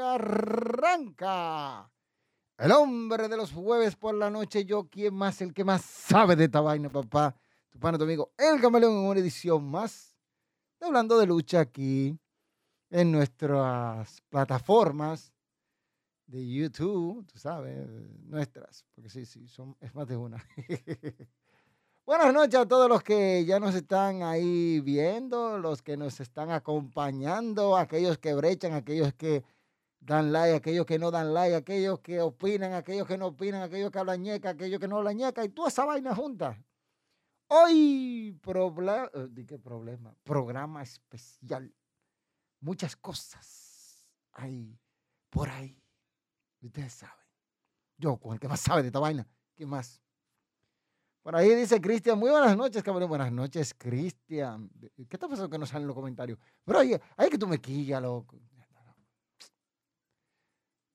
Arranca el hombre de los jueves por la noche. Yo, ¿quién más? El que más sabe de esta vaina, papá. Tu pana, tu amigo, el camaleón en una edición más. Hablando de lucha aquí en nuestras plataformas de YouTube, tú sabes, nuestras, porque sí, sí, son, es más de una. Buenas noches a todos los que ya nos están ahí viendo, los que nos están acompañando, aquellos que brechan, aquellos que dan like, aquellos que no dan like, aquellos que opinan, aquellos que no opinan, aquellos que hablan ñeca, aquellos que no hablan ñeca, y toda esa vaina junta. Hoy, problema, eh, qué problema? Programa especial. Muchas cosas hay por ahí. Ustedes saben. Yo, con el que más sabe de esta vaina, ¿qué más? Por ahí dice Cristian, muy buenas noches, cabrón. Buenas noches, Cristian. ¿Qué está pasando que no salen los comentarios? Pero oye, hay que tú me quillas, loco.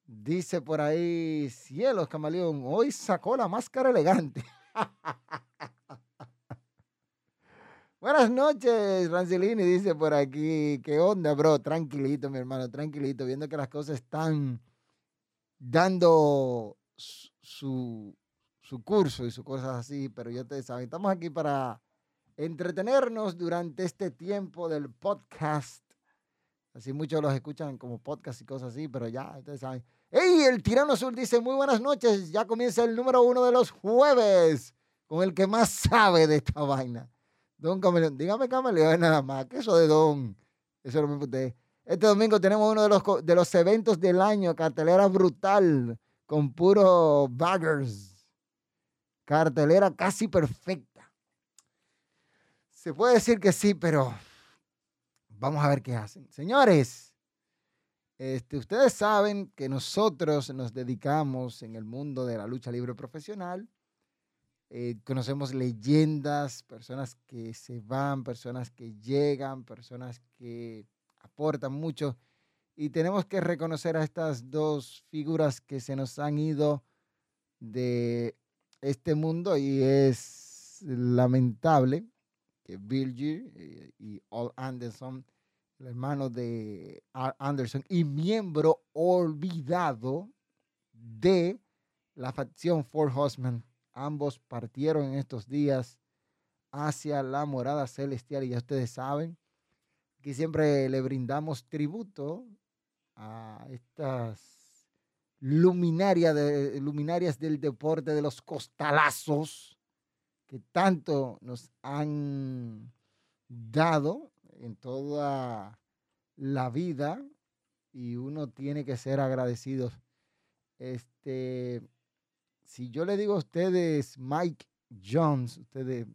Dice por ahí, cielos, camaleón, hoy sacó la máscara elegante. Buenas noches, Rancilini, dice por aquí. ¿Qué onda, bro? Tranquilito, mi hermano, tranquilito, viendo que las cosas están dando su, su curso y sus cosas así, pero ya ustedes saben, estamos aquí para entretenernos durante este tiempo del podcast. Así muchos los escuchan como podcast y cosas así, pero ya ustedes saben. ¡Ey! El Tirano Azul dice, muy buenas noches, ya comienza el número uno de los jueves, con el que más sabe de esta vaina. Don Camaleón, dígame Camaleón nada más, que eso de Don, eso lo usted. Este domingo tenemos uno de los, de los eventos del año, cartelera brutal, con puro baggers Cartelera casi perfecta. Se puede decir que sí, pero vamos a ver qué hacen. Señores, este, ustedes saben que nosotros nos dedicamos en el mundo de la lucha libre profesional. Eh, conocemos leyendas, personas que se van, personas que llegan, personas que aportan mucho. Y tenemos que reconocer a estas dos figuras que se nos han ido de este mundo y es lamentable que Bill eh, y Al Anderson, el hermano de Al Anderson y miembro olvidado de la facción Four Horsemen, ambos partieron en estos días hacia la morada celestial y ya ustedes saben que siempre le brindamos tributo a estas luminaria de, luminarias del deporte de los costalazos que tanto nos han dado en toda la vida y uno tiene que ser agradecido. Este, si yo le digo a ustedes Mike Jones, ustedes,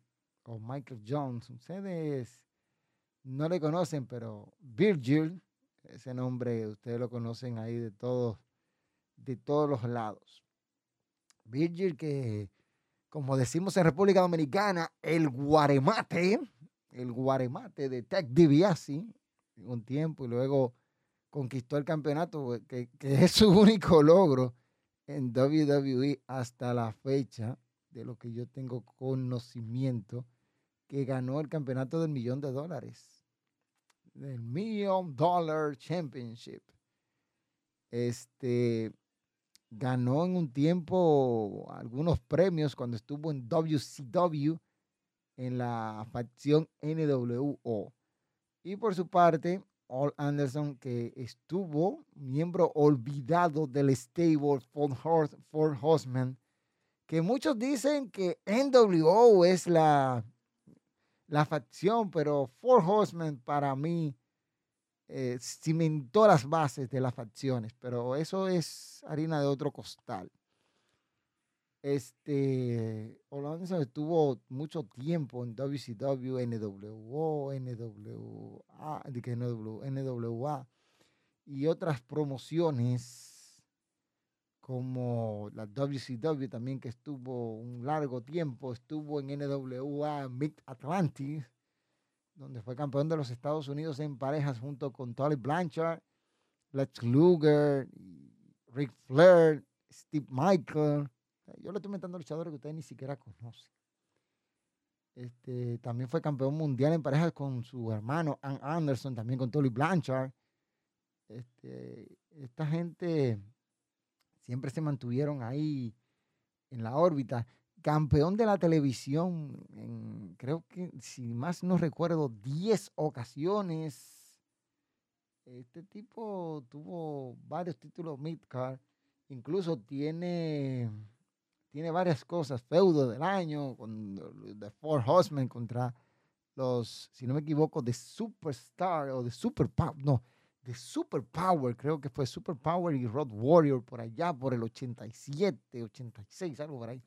o Michael Jones, ustedes no le conocen, pero Virgil, ese nombre ustedes lo conocen ahí de todos de todos los lados. Virgil que, como decimos en República Dominicana, el guaremate, el guaremate de Tech DiBiase, un tiempo y luego conquistó el campeonato, que, que es su único logro en WWE hasta la fecha, de lo que yo tengo conocimiento, que ganó el campeonato del millón de dólares, del Million Dollar Championship. Este, ganó en un tiempo algunos premios cuando estuvo en WCW en la facción NWO. Y por su parte, All Anderson, que estuvo miembro olvidado del stable for Horsemen, que muchos dicen que NWO es la, la facción, pero Four Horsemen para mí eh, cimentó las bases de las facciones, pero eso es harina de otro costal. Este, Orlando estuvo mucho tiempo en WCW, NWO, NWA, NWA y otras promociones como la WCW también que estuvo un largo tiempo, estuvo en NWA Mid Atlantic, donde fue campeón de los Estados Unidos en parejas junto con Tolly Blanchard, Lex Luger, Rick Flair, Steve Michael. Yo le estoy metiendo luchadores que ustedes ni siquiera conocen. Este, también fue campeón mundial en parejas con su hermano Ann Anderson, también con Tolly Blanchard. Este, esta gente siempre se mantuvieron ahí en la órbita. Campeón de la televisión, en, creo que, si más no recuerdo, 10 ocasiones. Este tipo tuvo varios títulos midcard. Incluso tiene, tiene varias cosas. Feudo del año, con The Four Horsemen contra los, si no me equivoco, de Superstar o de Super No, de Superpower, creo que fue Superpower y Road Warrior por allá, por el 87, 86, algo por ahí.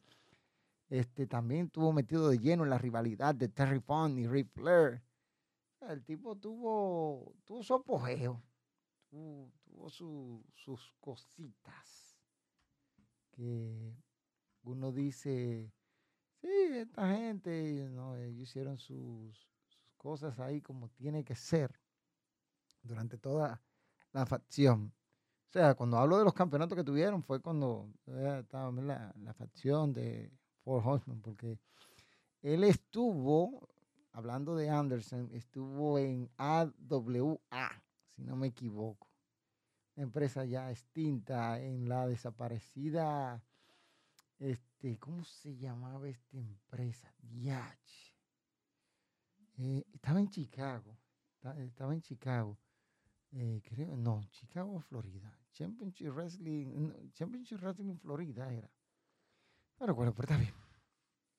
Este, también estuvo metido de lleno en la rivalidad de Terry Funk y Ric Flair. El tipo tuvo, tuvo su apogeo, tuvo, sus cositas. Que uno dice, sí, esta gente, ¿no? ellos hicieron sus cosas ahí como tiene que ser durante toda la facción. O sea, cuando hablo de los campeonatos que tuvieron, fue cuando estaba en la, facción de Fort Horsemen, porque él estuvo, hablando de Anderson, estuvo en AWA, si no me equivoco. empresa ya extinta en la desaparecida, este, ¿cómo se llamaba esta empresa? Yach. Eh, estaba en Chicago, estaba en Chicago. Eh, creo, no, Chicago, Florida. Championship Wrestling, Championship Wrestling Florida era. No recuerdo, pero está bien.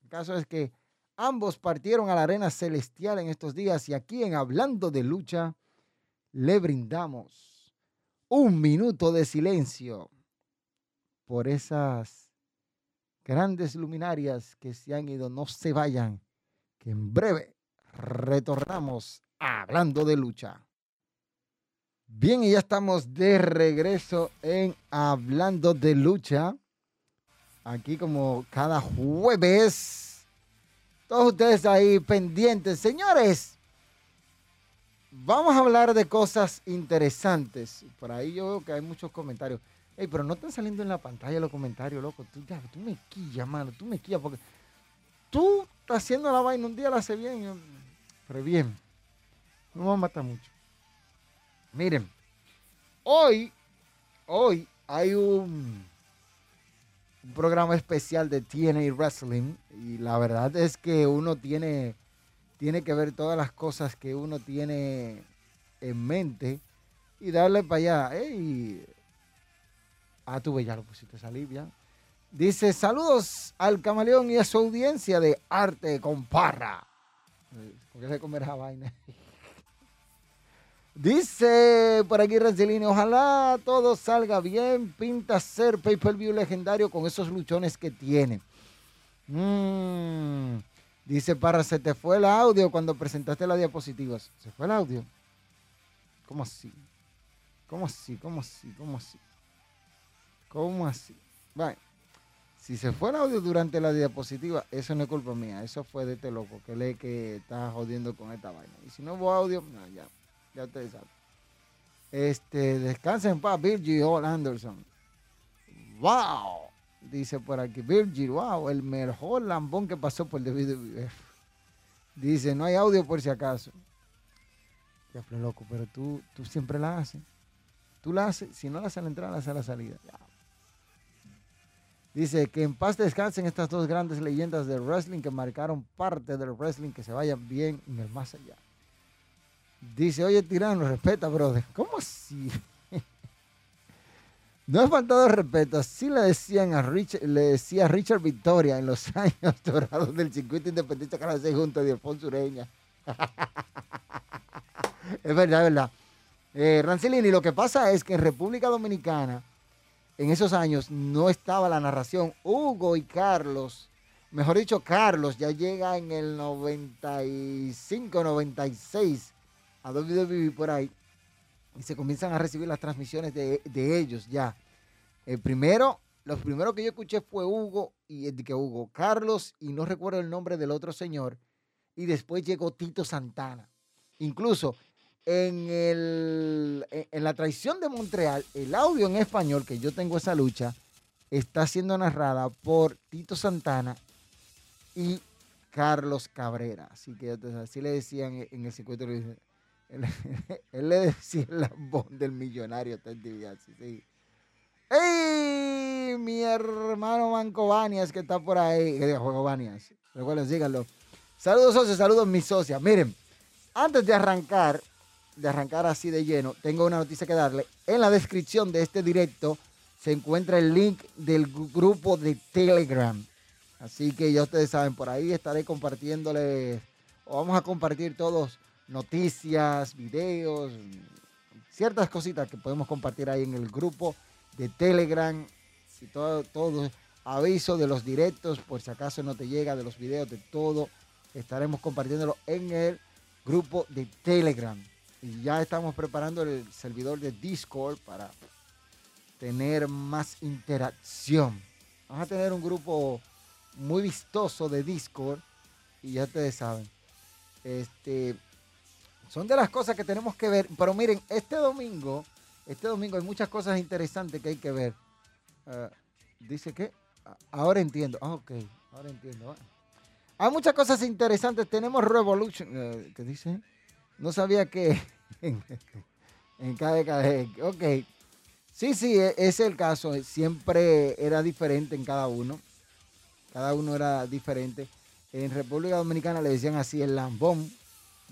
El caso es que ambos partieron a la arena celestial en estos días y aquí en Hablando de Lucha le brindamos un minuto de silencio por esas grandes luminarias que se han ido. No se vayan, que en breve retornamos a Hablando de Lucha. Bien, y ya estamos de regreso en Hablando de Lucha. Aquí como cada jueves. Todos ustedes ahí pendientes. Señores, vamos a hablar de cosas interesantes. Por ahí yo veo que hay muchos comentarios. Ey, pero no están saliendo en la pantalla los comentarios, loco. Tú, ya, tú me quillas, mano. Tú me quillas porque tú estás haciendo la vaina. Un día la hace bien. Pero bien. No me mata mucho. Miren, hoy, hoy hay un, programa especial de TNA Wrestling y la verdad es que uno tiene, tiene que ver todas las cosas que uno tiene en mente y darle para allá. Ey, ah, tuve ya lo pusiste salir ya. Dice, saludos al camaleón y a su audiencia de Arte con Parra. ¿Por qué se comer esa vaina? Dice por aquí Rancelini, ojalá todo salga bien, pinta ser pay-per-view legendario con esos luchones que tiene. Mm, dice para, se te fue el audio cuando presentaste las diapositivas. ¿Se fue el audio? ¿Cómo así? ¿Cómo así? ¿Cómo así? ¿Cómo así? ¿Cómo así? Si se fue el audio durante la diapositiva, eso no es culpa mía, eso fue de este loco que lee que está jodiendo con esta vaina. Y si no hubo audio, no, ya. Ya ustedes saben. Este, descansen en paz, Virgil Hall Anderson. ¡Wow! Dice por aquí, Virgil, wow, el mejor lambón que pasó por WWE. Dice, no hay audio por si acaso. Ya fue loco, pero tú, tú siempre la haces. Tú la haces, si no la haces a la entrada, la haces a la salida. Dice que en paz descansen estas dos grandes leyendas del wrestling que marcaron parte del wrestling, que se vayan bien en el más allá. Dice, oye, tirano, respeta, brother. ¿Cómo así? no es faltado respeto. Así le decían a Richard, le decía Richard Victoria en los años dorados del circuito independiente que se junto de Alfonso Ureña. es verdad, es verdad. Eh, Rancelini, lo que pasa es que en República Dominicana, en esos años, no estaba la narración. Hugo y Carlos, mejor dicho, Carlos, ya llega en el 95, 96 a WWE por ahí y se comienzan a recibir las transmisiones de, ellos ya. El primero, los primeros que yo escuché fue Hugo y el que Hugo Carlos y no recuerdo el nombre del otro señor y después llegó Tito Santana. Incluso en, el, en la traición de Montreal, el audio en español, que yo tengo esa lucha, está siendo narrada por Tito Santana y Carlos Cabrera. Así que así le decían en el circuito. Él, le decía el lambón del millonario Ted DiBiase. Sí. ¡Ey! Mi hermano Manco Banias que está por ahí. Que Juego Banias. Recuerden, síganlo. Saludos socios, saludos mis socias. Miren, antes de arrancar, de arrancar así de lleno, tengo una noticia que darle. En la descripción de este directo se encuentra el link del grupo de Telegram. Así que ya ustedes saben, por ahí estaré compartiéndoles, o vamos a compartir todos noticias, videos, ciertas cositas que podemos compartir ahí en el grupo de Telegram y todo, todo aviso de los directos, por si acaso no te llega, de los videos, de todo, estaremos compartiéndolo en el grupo de Telegram. Y ya estamos preparando el servidor de Discord para tener más interacción. Vamos a tener un grupo muy vistoso de Discord y ya ustedes saben. Este, son de las cosas que tenemos que ver. Pero miren, este domingo, este domingo hay muchas cosas interesantes que hay que ver. Ah, dice que, ah, ahora entiendo. Ah, ok, ahora entiendo. Hay muchas cosas interesantes. Tenemos Revolution, eh, ¿qué dice? No sabía que en, en KDKD. Ok. Sí, sí, e, es el caso. Siempre era diferente en cada uno. Cada uno era diferente. En República Dominicana le decían así el lambón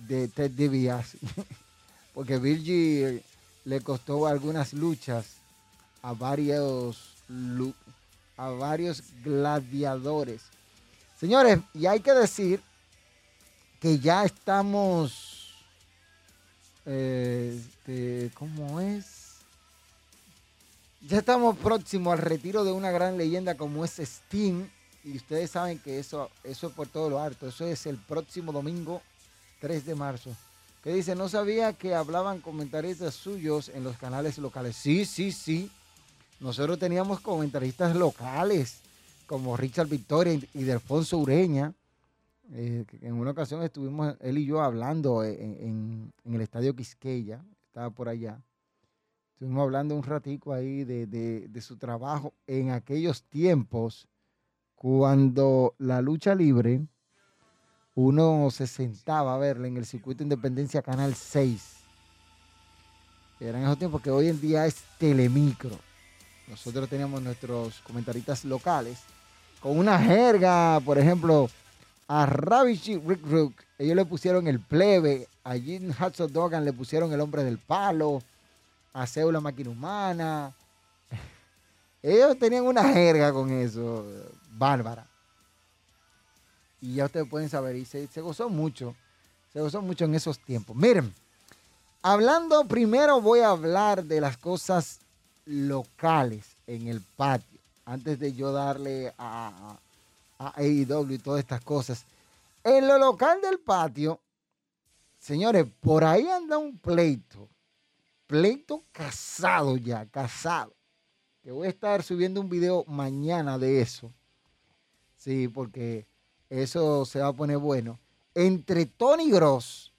de Ted DiBiase. Porque Virgil le costó algunas luchas a varios, a varios gladiadores. Señores, y hay que decir que ya estamos, este, ¿cómo es? Ya estamos próximos al retiro de una gran leyenda como es Sting y ustedes saben que eso, eso es por todo lo alto. Eso es el próximo domingo 3 de marzo. Que dice, no sabía que hablaban comentaristas suyos en los canales locales. Sí, sí, sí. Nosotros teníamos comentaristas locales como Richard Victoria y Delfonso Ureña. Eh, en una ocasión estuvimos él y yo hablando en, el estadio Quisqueya, estaba por allá. Estuvimos hablando un ratico ahí de, de su trabajo en aquellos tiempos cuando la lucha libre, uno se sentaba a verla en el circuito Independencia Canal 6. Eran esos tiempos que hoy en día es Telemicro. Nosotros teníamos nuestros comentaristas locales con una jerga, por ejemplo, a Ravichi Rick Rook, ellos le pusieron el plebe, a Jim Hudson Dogan le pusieron el hombre del palo, a Zeus la máquina humana. Ellos tenían una jerga con eso bárbara. Y ya ustedes pueden saber, y se, gozó mucho, se gozó mucho en esos tiempos. Miren, hablando primero voy a hablar de las cosas locales en el patio, antes de yo darle a, a AEW y todas estas cosas. En lo local del patio, señores, por ahí anda un pleito, pleito casado ya, casado, que voy a estar subiendo un video mañana de eso Sí, porque eso se va a poner bueno. Entre Tony Gross,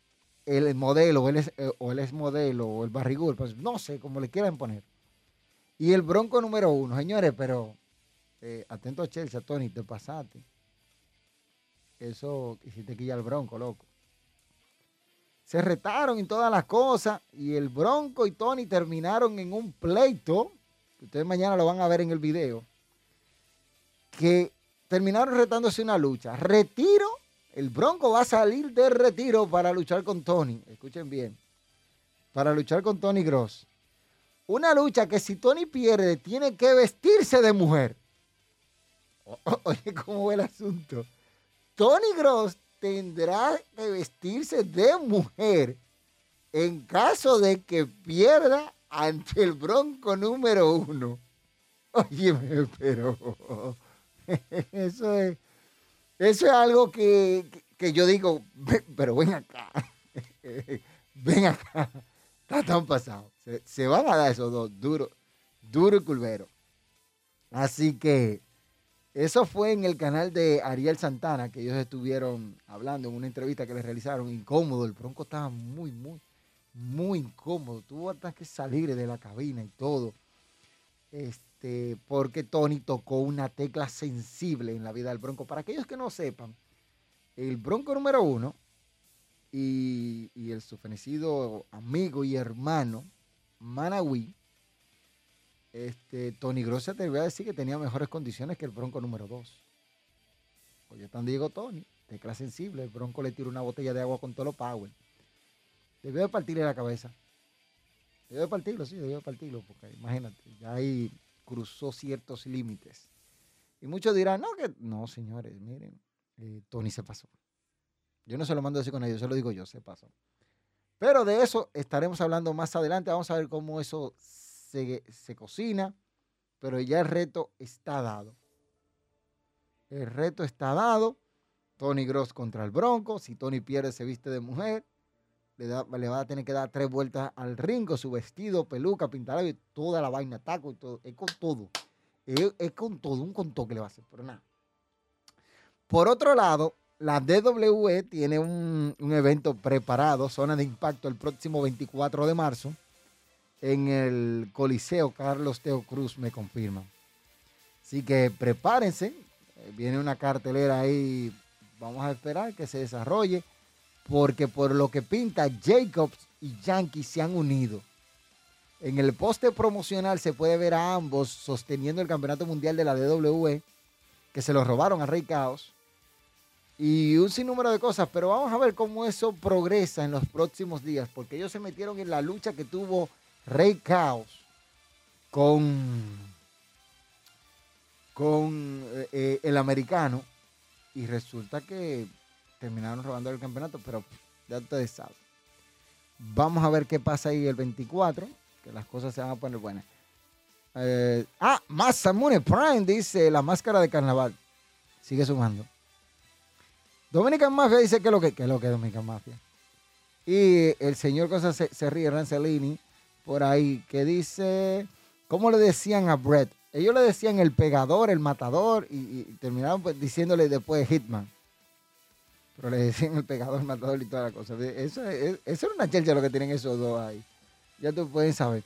el modelo, el eh, o el es modelo, o el barrigul, pues no sé, como le quieran poner. Y el bronco número uno, señores, pero eh, atento a Chelsea, Tony, te pasaste. Eso hiciste que ya el bronco, loco. Se retaron en todas las cosas y el bronco y Tony terminaron en un pleito, ustedes mañana lo van a ver en el video, que terminaron retándose una lucha. Retiro, el Bronco va a salir de retiro para luchar con Tony. Escuchen bien. Para luchar con Tony Gross. Una lucha que si Tony pierde, tiene que vestirse de mujer. Oye, ¿cómo va el asunto? Tony Gross tendrá que vestirse de mujer en caso de que pierda ante el Bronco número uno. Oye, pero eso es, eso es algo que, yo digo, pero ven acá, ven acá, está tan pasado. Se, van a dar esos dos, duro, duro y culvero. Así que eso fue en el canal de Ariel Santana, que ellos estuvieron hablando en una entrevista que les realizaron, incómodo, el bronco estaba muy, muy, muy incómodo, tuvo hasta que salir de la cabina y todo. Este, este, porque Tony tocó una tecla sensible en la vida del Bronco. Para aquellos que no sepan, el Bronco número uno y, el su fenecido amigo y hermano, Manawi, este, Tony Grossa te voy a decir que tenía mejores condiciones que el Bronco número 2. Oye, están Diego Tony, tecla sensible, el Bronco le tiró una botella de agua con todo lo power. Debió de partirle la cabeza. Debió de partirlo, sí, debió de partirlo, porque imagínate, ya ahí cruzó ciertos límites. Y muchos dirán, no, que no, señores, miren, eh, Tony se pasó. Yo no se lo mando a decir con ellos, se lo digo yo, se pasó. Pero de eso estaremos hablando más adelante. Vamos a ver cómo eso se, se cocina. Pero ya el reto está dado. El reto está dado. Tony Gross contra el Bronco. Si Tony pierde, se viste de mujer. Le, va a tener que dar tres vueltas al ringo, su vestido, peluca, y toda la vaina, taco y todo. Es con todo. Es, con todo, un con que le va a hacer. Pero nada. Por otro lado, la DWE tiene un, evento preparado, zona de impacto, el próximo 24 de marzo, en el Coliseo Carlos Teo Cruz, me confirman. Así que prepárense, eh, viene una cartelera ahí, vamos a esperar que se desarrolle, porque por lo que pinta, Jacobs y Yankees se han unido. En el poste promocional se puede ver a ambos sosteniendo el campeonato mundial de la DWE, que se lo robaron a Rey Caos y un sinnúmero de cosas, pero vamos a ver cómo eso progresa en los próximos días, porque ellos se metieron en la lucha que tuvo Rey Caos con, con eh, eh, el americano y resulta que terminaron robando el campeonato, pero ya ustedes saben. Vamos a ver qué pasa ahí el 24, que las cosas se van a poner buenas. Eh, ah, Masamune Prime dice la máscara de carnaval. Sigue sumando. Dominican Mafia dice que es lo que, es lo que es Dominican Mafia. Y el señor Cosa se, ríe, Rancelini, por ahí, que dice, ¿cómo le decían a Brett? Ellos le decían el pegador, el matador, y, terminaron pues, diciéndole después Hitman. Pero le decían el pegador, el matador y toda la cosa. Eso, es, era una chelcha lo que tienen esos dos ahí. Ya tú puedes saber.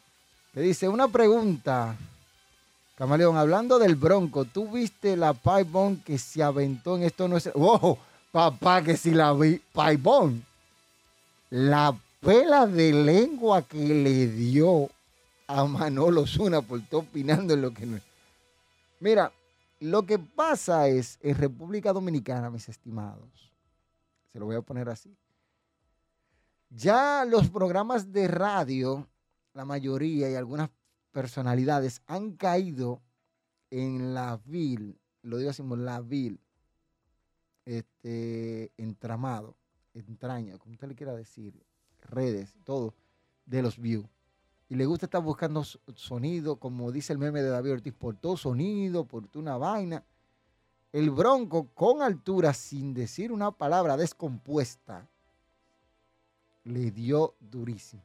Le dice, una pregunta. Camaleón, hablando del Bronco, ¿tú viste la pipe bomb que se aventó en esto? No es... ¡Wow! Papá, que si la vi, Paibón, la pela de lengua que le dio a Manolo Zuna por estar opinando en lo que no es. Mira, lo que pasa es, en República Dominicana, mis estimados, se lo voy a poner así, ya los programas de radio, la mayoría y algunas personalidades han caído en la vil, lo digo así, la vil, este, entramado, entraña, como usted le quiera decir, redes, todo, de los views. Y le gusta estar buscando sonido, como dice el meme de David Ortiz, por todo sonido, por una vaina. El bronco con altura, sin decir una palabra descompuesta, le dio durísimo.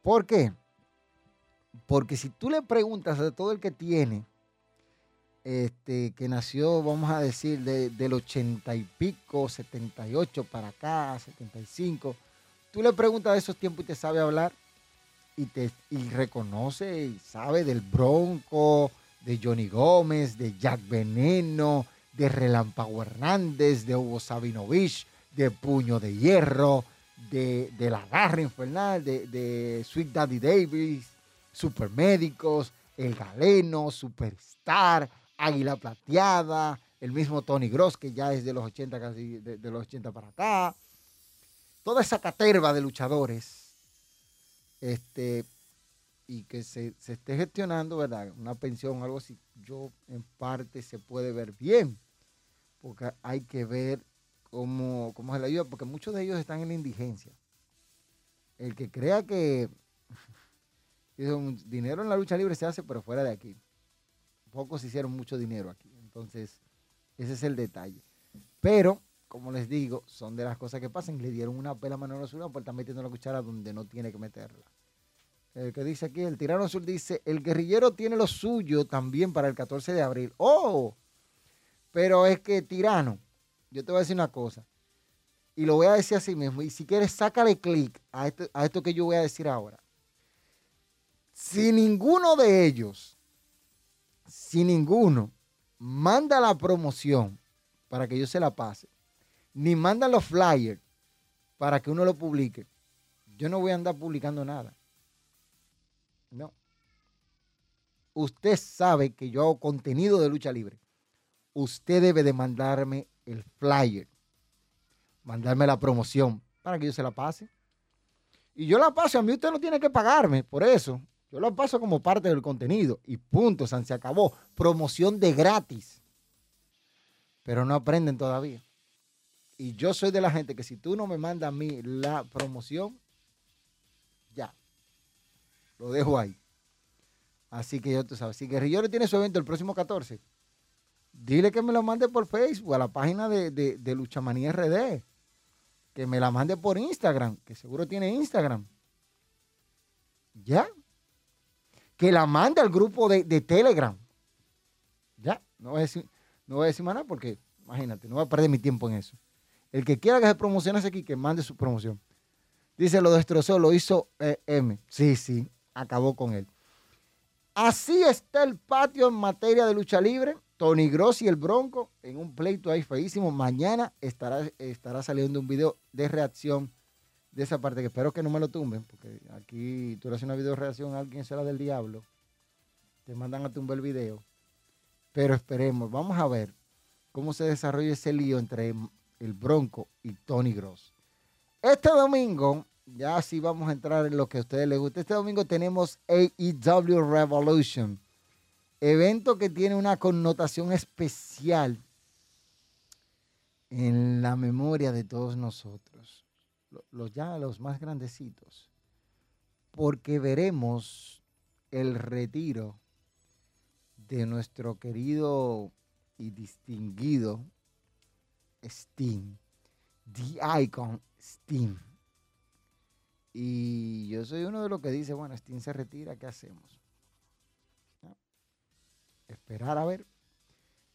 ¿Por qué? Porque si tú le preguntas a todo el que tiene este, que nació, vamos a decir, del ochenta y pico, 78 para acá, 75, tú le preguntas de esos tiempos y te sabe hablar y te y reconoce y sabe del Bronco, de Johnny Gómez, de Jack Veneno, de Relámpago Hernández, de Hugo Sabinovich, de Puño de Hierro, de, de La Garra Infernal, de, de Sweet Daddy Davis, Supermédicos, El Galeno, Superstar, Águila Plateada, el mismo Tony Gross, que ya es de los 80, casi de, los 80 para acá. Toda esa caterva de luchadores, este, y que se, esté gestionando, ¿verdad? Una pensión algo así, yo en parte se puede ver bien, porque hay que ver cómo, cómo se le ayuda, porque muchos de ellos están en la indigencia. El que crea que dinero en la lucha libre se hace, pero fuera de aquí pocos hicieron mucho dinero aquí. Entonces, ese es el detalle. Pero, como les digo, son de las cosas que pasan. Le dieron una pela a Manolo Azul por estar metiendo la cuchara donde no tiene que meterla. El que dice aquí, el tirano azul dice, el guerrillero tiene lo suyo también para el 14 de abril. ¡Oh! Pero es que tirano, yo te voy a decir una cosa. Y lo voy a decir así mismo. Y si quieres, sácale clic a esto, a esto que yo voy a decir ahora. Si ninguno de ellos si ninguno manda la promoción para que yo se la pase, ni mandan los flyers para que uno lo publique, yo no voy a andar publicando nada. No. Usted sabe que yo hago contenido de lucha libre. Usted debe de mandarme el flyer, mandarme la promoción para que yo se la pase. Y yo la paso, a mí usted no tiene que pagarme por eso. Yo la paso como parte del contenido y punto, San se acabó. Promoción de gratis. Pero no aprenden todavía. Y yo soy de la gente que si tú no me mandas a mí la promoción, ya. Lo dejo ahí. Así que yo tú sabes. Si Guerrillero tiene su evento el próximo 14, dile que me lo mande por Facebook, a la página de, de, de Luchamanía RD. Que me la mande por Instagram, que seguro tiene Instagram. Ya. Que la mande al grupo de, de Telegram. Ya. No voy, a decir, no voy a decir más nada porque, imagínate, no voy a perder mi tiempo en eso. El que quiera que se promocione aquí, que mande su promoción. Dice, lo destrozó, lo hizo eh, M. Sí, sí, acabó con él. Así está el patio en materia de lucha libre. Tony Grossi, el Bronco, en un pleito ahí feísimo. Mañana estará, estará saliendo un video de reacción de esa parte, que espero que no me lo tumben, porque aquí tú le haces una video de reacción a alguien será del diablo. Te mandan a tumbar el video. Pero esperemos, vamos a ver cómo se desarrolla ese lío entre el Bronco y Tony Gross. Este domingo, ya sí vamos a entrar en lo que a ustedes les gusta. Este domingo tenemos AEW Revolution, evento que tiene una connotación especial en la memoria de todos nosotros, los ya los más grandecitos, porque veremos el retiro de nuestro querido y distinguido Steam, The Icon Steam. Y yo soy uno de los que dice, bueno, Steam se retira, ¿qué hacemos? Esperar a ver.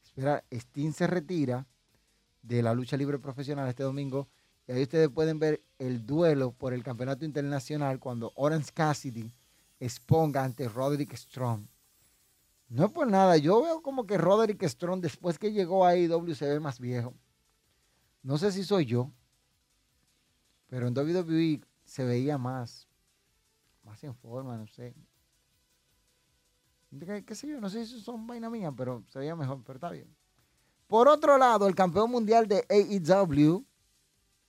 Esperar, Steam se retira de la lucha libre profesional este domingo. Y ahí ustedes pueden ver el duelo por el campeonato internacional cuando Orange Cassidy exponga ante Roderick Strong. No es por nada, yo veo como que Roderick Strong después que llegó a AEW se ve más viejo. No sé si soy yo, pero en WWE se veía más, más en forma, no sé. ¿Qué, sé yo? No sé si son vaina mía, pero se veía mejor, pero está bien. Por otro lado, el campeón mundial de AEW,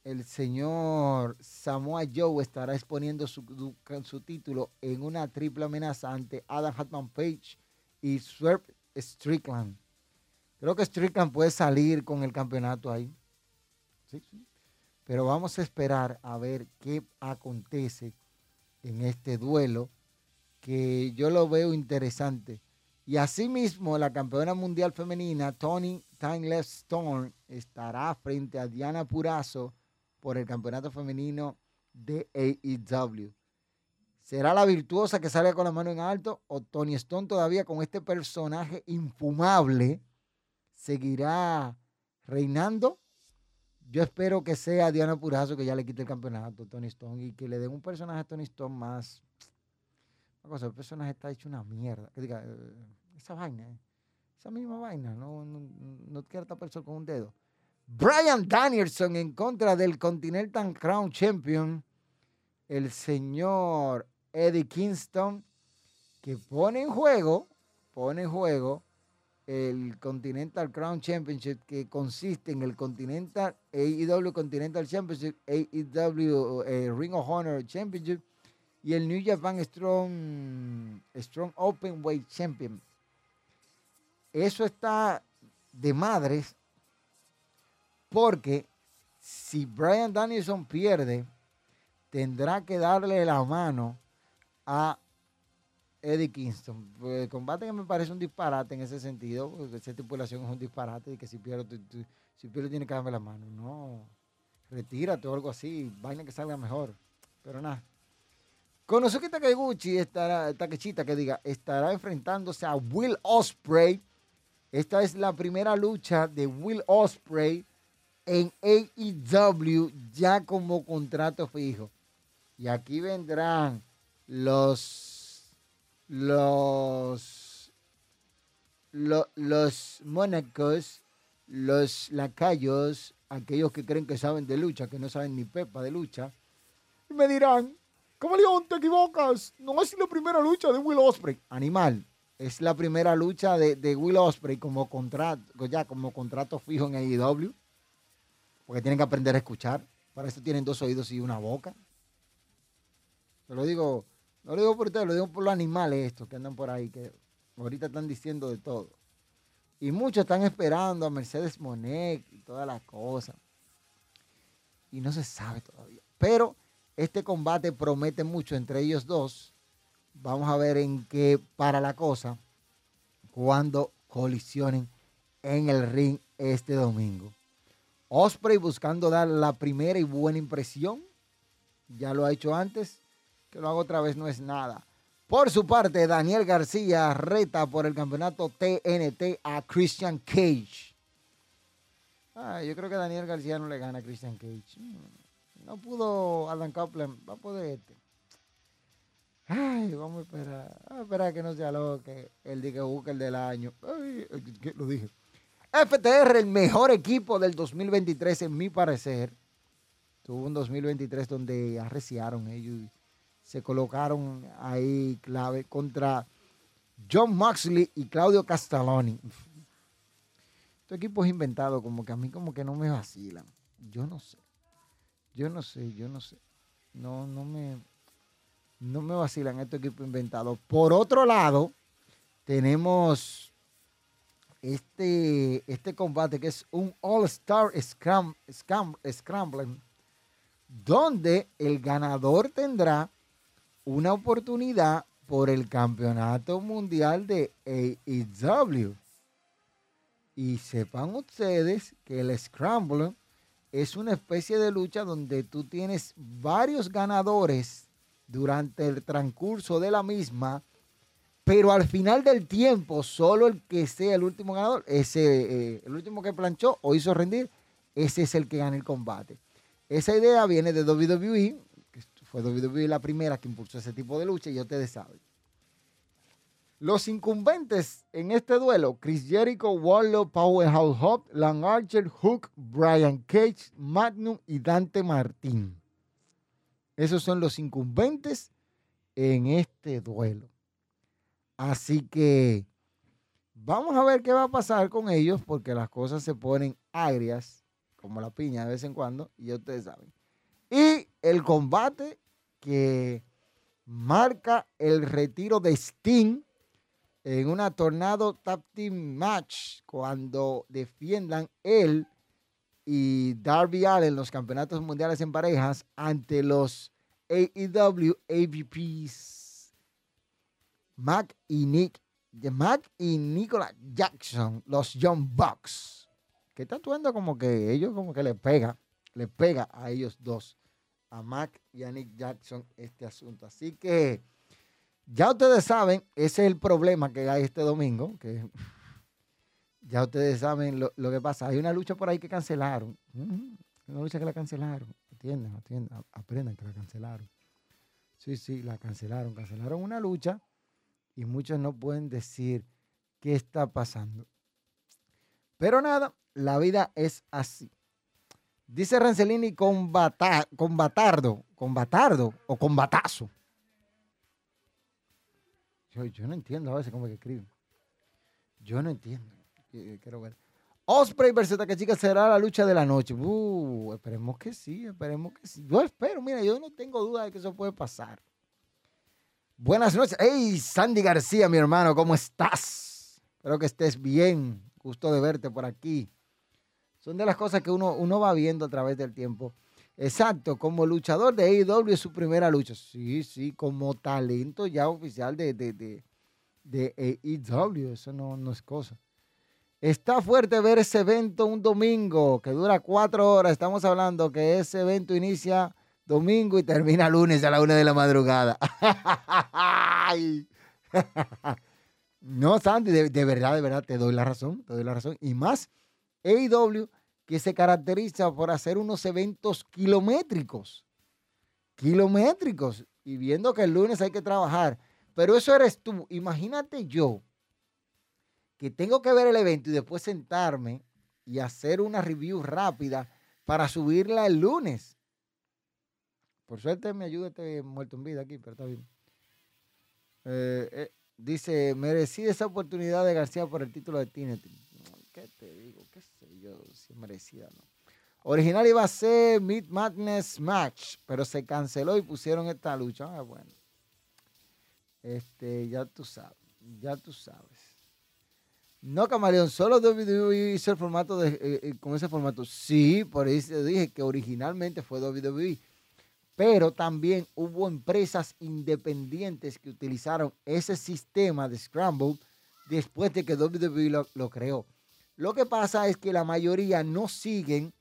el señor Samoa Joe, estará exponiendo su, su título en una triple amenaza ante Adam Hatman Page y Swerve Strickland. Creo que Strickland puede salir con el campeonato ahí. Pero vamos a esperar a ver qué acontece en este duelo, que yo lo veo interesante. Y asimismo, la campeona mundial femenina, Tony Timeless Storm, estará frente a Diana Purazo por el campeonato femenino de AEW. ¿Será la virtuosa que sale con la mano en alto o Tony Stone todavía con este personaje infumable seguirá reinando? Yo espero que sea Diana Purazo que ya le quite el campeonato a Tony Stone y que le den un personaje a Tony Stone más. Una cosa, el personaje está hecho una mierda. Eh, esa vaina, eh, esa misma vaina, no, no, no quiere taparse con un dedo. Brian Danielson en contra del Continental Crown Champion, el señor Eddie Kingston, que pone en juego, pone en juego el Continental Crown Championship, que consiste en el Continental AEW Continental Championship, AEW eh, Ring of Honor Championship y el New Japan Strong, Strong Open Weight Champion. Eso está de madres porque si Brian Danielson pierde, tendrá que darle la mano a Eddie Kingston. Pues, el combate que me parece un disparate en ese sentido, porque esa estipulación es un disparate y que si pierdo, si pierdo tiene que darme la mano. No, retírate o algo así, vaina que salga mejor. Pero nada. Konosuke Takeguchi estará, Takechita que diga, estará enfrentándose a Will Osprey. Esta es la primera lucha de Will Osprey en AEW ya como contrato fijo. Y aquí vendrán los los, los mónacos, los lacayos, aquellos que creen que saben de lucha, que no saben ni pepa de lucha, me dirán, León, te equivocas, no es la primera lucha de Will Osprey. Animal, es la primera lucha de, Will Osprey como contrato, ya como contrato fijo en AEW, porque tienen que aprender a escuchar. Para eso tienen dos oídos y una boca. Te lo digo, no lo digo por ustedes, lo digo por los animales estos que andan por ahí, que ahorita están diciendo de todo. Y muchos están esperando a Mercedes Monet y todas las cosas. Y no se sabe todavía. Pero este combate promete mucho entre ellos dos. Vamos a ver en qué para la cosa cuando colisionen en el ring este domingo. Osprey buscando dar la primera y buena impresión. Ya lo ha hecho antes. Que lo haga otra vez no es nada. Por su parte, Daniel García reta por el campeonato TNT a Christian Cage. Ah, yo creo que Daniel García no le gana a Christian Cage. Mm, no pudo Adam Copeland, va a poder este. Ay, vamos a esperar. Vamos a esperar que no sea lo que el busca el del año. Ay, lo dije. FTR, el mejor equipo del 2023, en mi parecer. Tuvo un 2023 donde arreciaron ellos se colocaron ahí clave contra John Moxley y Claudio Castelloni. Este equipo es inventado, como que a mí como que no me vacilan. Yo no sé. Yo no sé, yo no sé. No, no me, no me vacilan estos equipos inventados. Por otro lado, tenemos este, este combate que es un All-Star Scramble, donde el ganador tendrá una oportunidad por el campeonato mundial de AEW. Y sepan ustedes que el Scramble es una especie de lucha donde tú tienes varios ganadores durante el transcurso de la misma, pero al final del tiempo, solo el que sea el último ganador, ese, eh, el último que planchó o hizo rendir, ese es el que gana el combate. Esa idea viene de WWE, fue WWE la primera que impulsó ese tipo de lucha y ustedes saben. Los incumbentes en este duelo, Chris Jericho, Warlow, Powerhouse Hope, Lang Archer, Hook, Brian Cage, Magnum y Dante Martín. Esos son los incumbentes en este duelo. Así que vamos a ver qué va a pasar con ellos porque las cosas se ponen agrias, como la piña de vez en cuando, y ustedes saben. El combate que marca el retiro de Sting en una Tornado Tag Team Match cuando defiendan él y Darby Allen los campeonatos mundiales en parejas ante los AEW AVPs Mac y Nick y Nicolas Jackson, los Young Bucks, que está actuando como que ellos como que le pega, le pega a ellos dos a Mac y a Nick Jackson este asunto. Así que ya ustedes saben, ese es el problema que hay este domingo, que ya ustedes saben lo, que pasa. Hay una lucha por ahí que cancelaron. Una lucha que la cancelaron. Atiendan, atiendan, aprendan que la cancelaron. Sí, sí, la cancelaron. Cancelaron una lucha y muchos no pueden decir qué está pasando. Pero nada, la vida es así. Dice Rancelini con, batardo, con batardo o con batazo. Yo, no entiendo a veces cómo que escriben. Yo no entiendo. Quiero ver. Osprey versus Takachika será la lucha de la noche. Uh, esperemos que sí, esperemos que sí. Yo espero, mira, yo no tengo duda de que eso puede pasar. Buenas noches. Hey, Sandy García, mi hermano, ¿cómo estás? Espero que estés bien. Gusto de verte por aquí. Son de las cosas que uno, uno va viendo a través del tiempo. Exacto, como luchador de AEW es su primera lucha. Sí, sí, como talento ya oficial de, de, de, AEW, eso no, no es cosa. Está fuerte ver ese evento un domingo que dura cuatro horas. Estamos hablando que ese evento inicia domingo y termina lunes a la una de la madrugada. no, Sandy, de, de, verdad, de verdad, te doy la razón, te doy la razón. Y más AEW que se caracteriza por hacer unos eventos kilométricos. Kilométricos. Y viendo que el lunes hay que trabajar. Pero eso eres tú. Imagínate yo que tengo que ver el evento y después sentarme y hacer una review rápida para subirla el lunes. Por suerte me ayuda este muerto en vida aquí, pero está bien. Eh, eh, dice, merecí esa oportunidad de García por el título de Trinity. ¿Qué te digo? ¿Qué sé yo? Si es merecida no. Original iba a ser Mid Madness Match, pero se canceló y pusieron esta lucha. Ah, bueno. Este, ya tú sabes, ya tú sabes. No, Camaleón, solo WWE hizo el formato de, eh, eh, con ese formato. Sí, por eso dije que originalmente fue WWE. Pero también hubo empresas independientes que utilizaron ese sistema de Scramble después de que WWE lo, creó. Lo que pasa es que la mayoría no siguen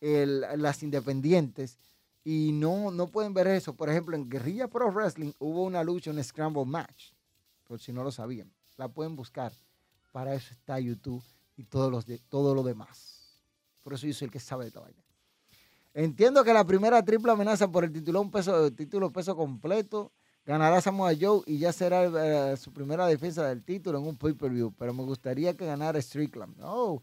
las independientes y no, no pueden ver eso. Por ejemplo, en Guerrilla Pro Wrestling hubo una lucha, un Scramble Match, por si no lo sabían. La pueden buscar. Para eso está YouTube y todos los de, todo lo demás. Por eso yo soy el que sabe de esta vaina. Entiendo que la primera triple amenaza por el título, peso, título peso completo ganará Samoa Joe y ya será eh, su primera defensa del título en un pay-per-view. Pero me gustaría que ganara Strickland. No,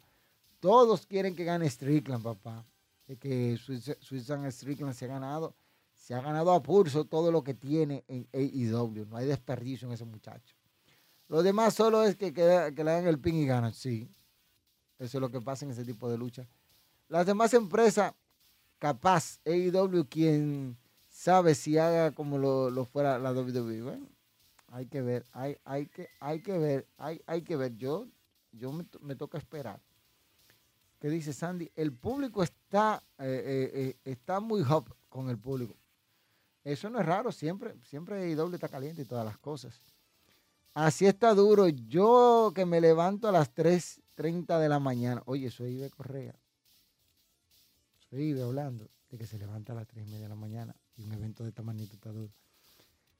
todos quieren que gane Strickland, papá. De que Susan Strickland se ha ganado, se ha ganado a pulso todo lo que tiene en AEW. No hay desperdicio en ese muchacho. Lo demás solo es que, que, le hagan el pin y ganan. Sí, eso es lo que pasa en ese tipo de lucha. Las demás empresas, capaz, AEW, quien sabe si haga como lo, fuera la WWE. Bueno, hay que ver, hay, hay, que, hay que ver, hay, hay que ver. Yo, yo me, toca esperar. ¿Qué dice Sandy? El público está, eh, eh, eh, está muy hot con el público. Eso no es raro, siempre, siempre AEW está caliente y todas las cosas. Así está duro. Yo que me levanto a las 3.30 de la mañana. Oye, soy Ibe Correa. Soy Ibe hablando de que se levanta a las 3.30 de la mañana y un evento de esta magnitud.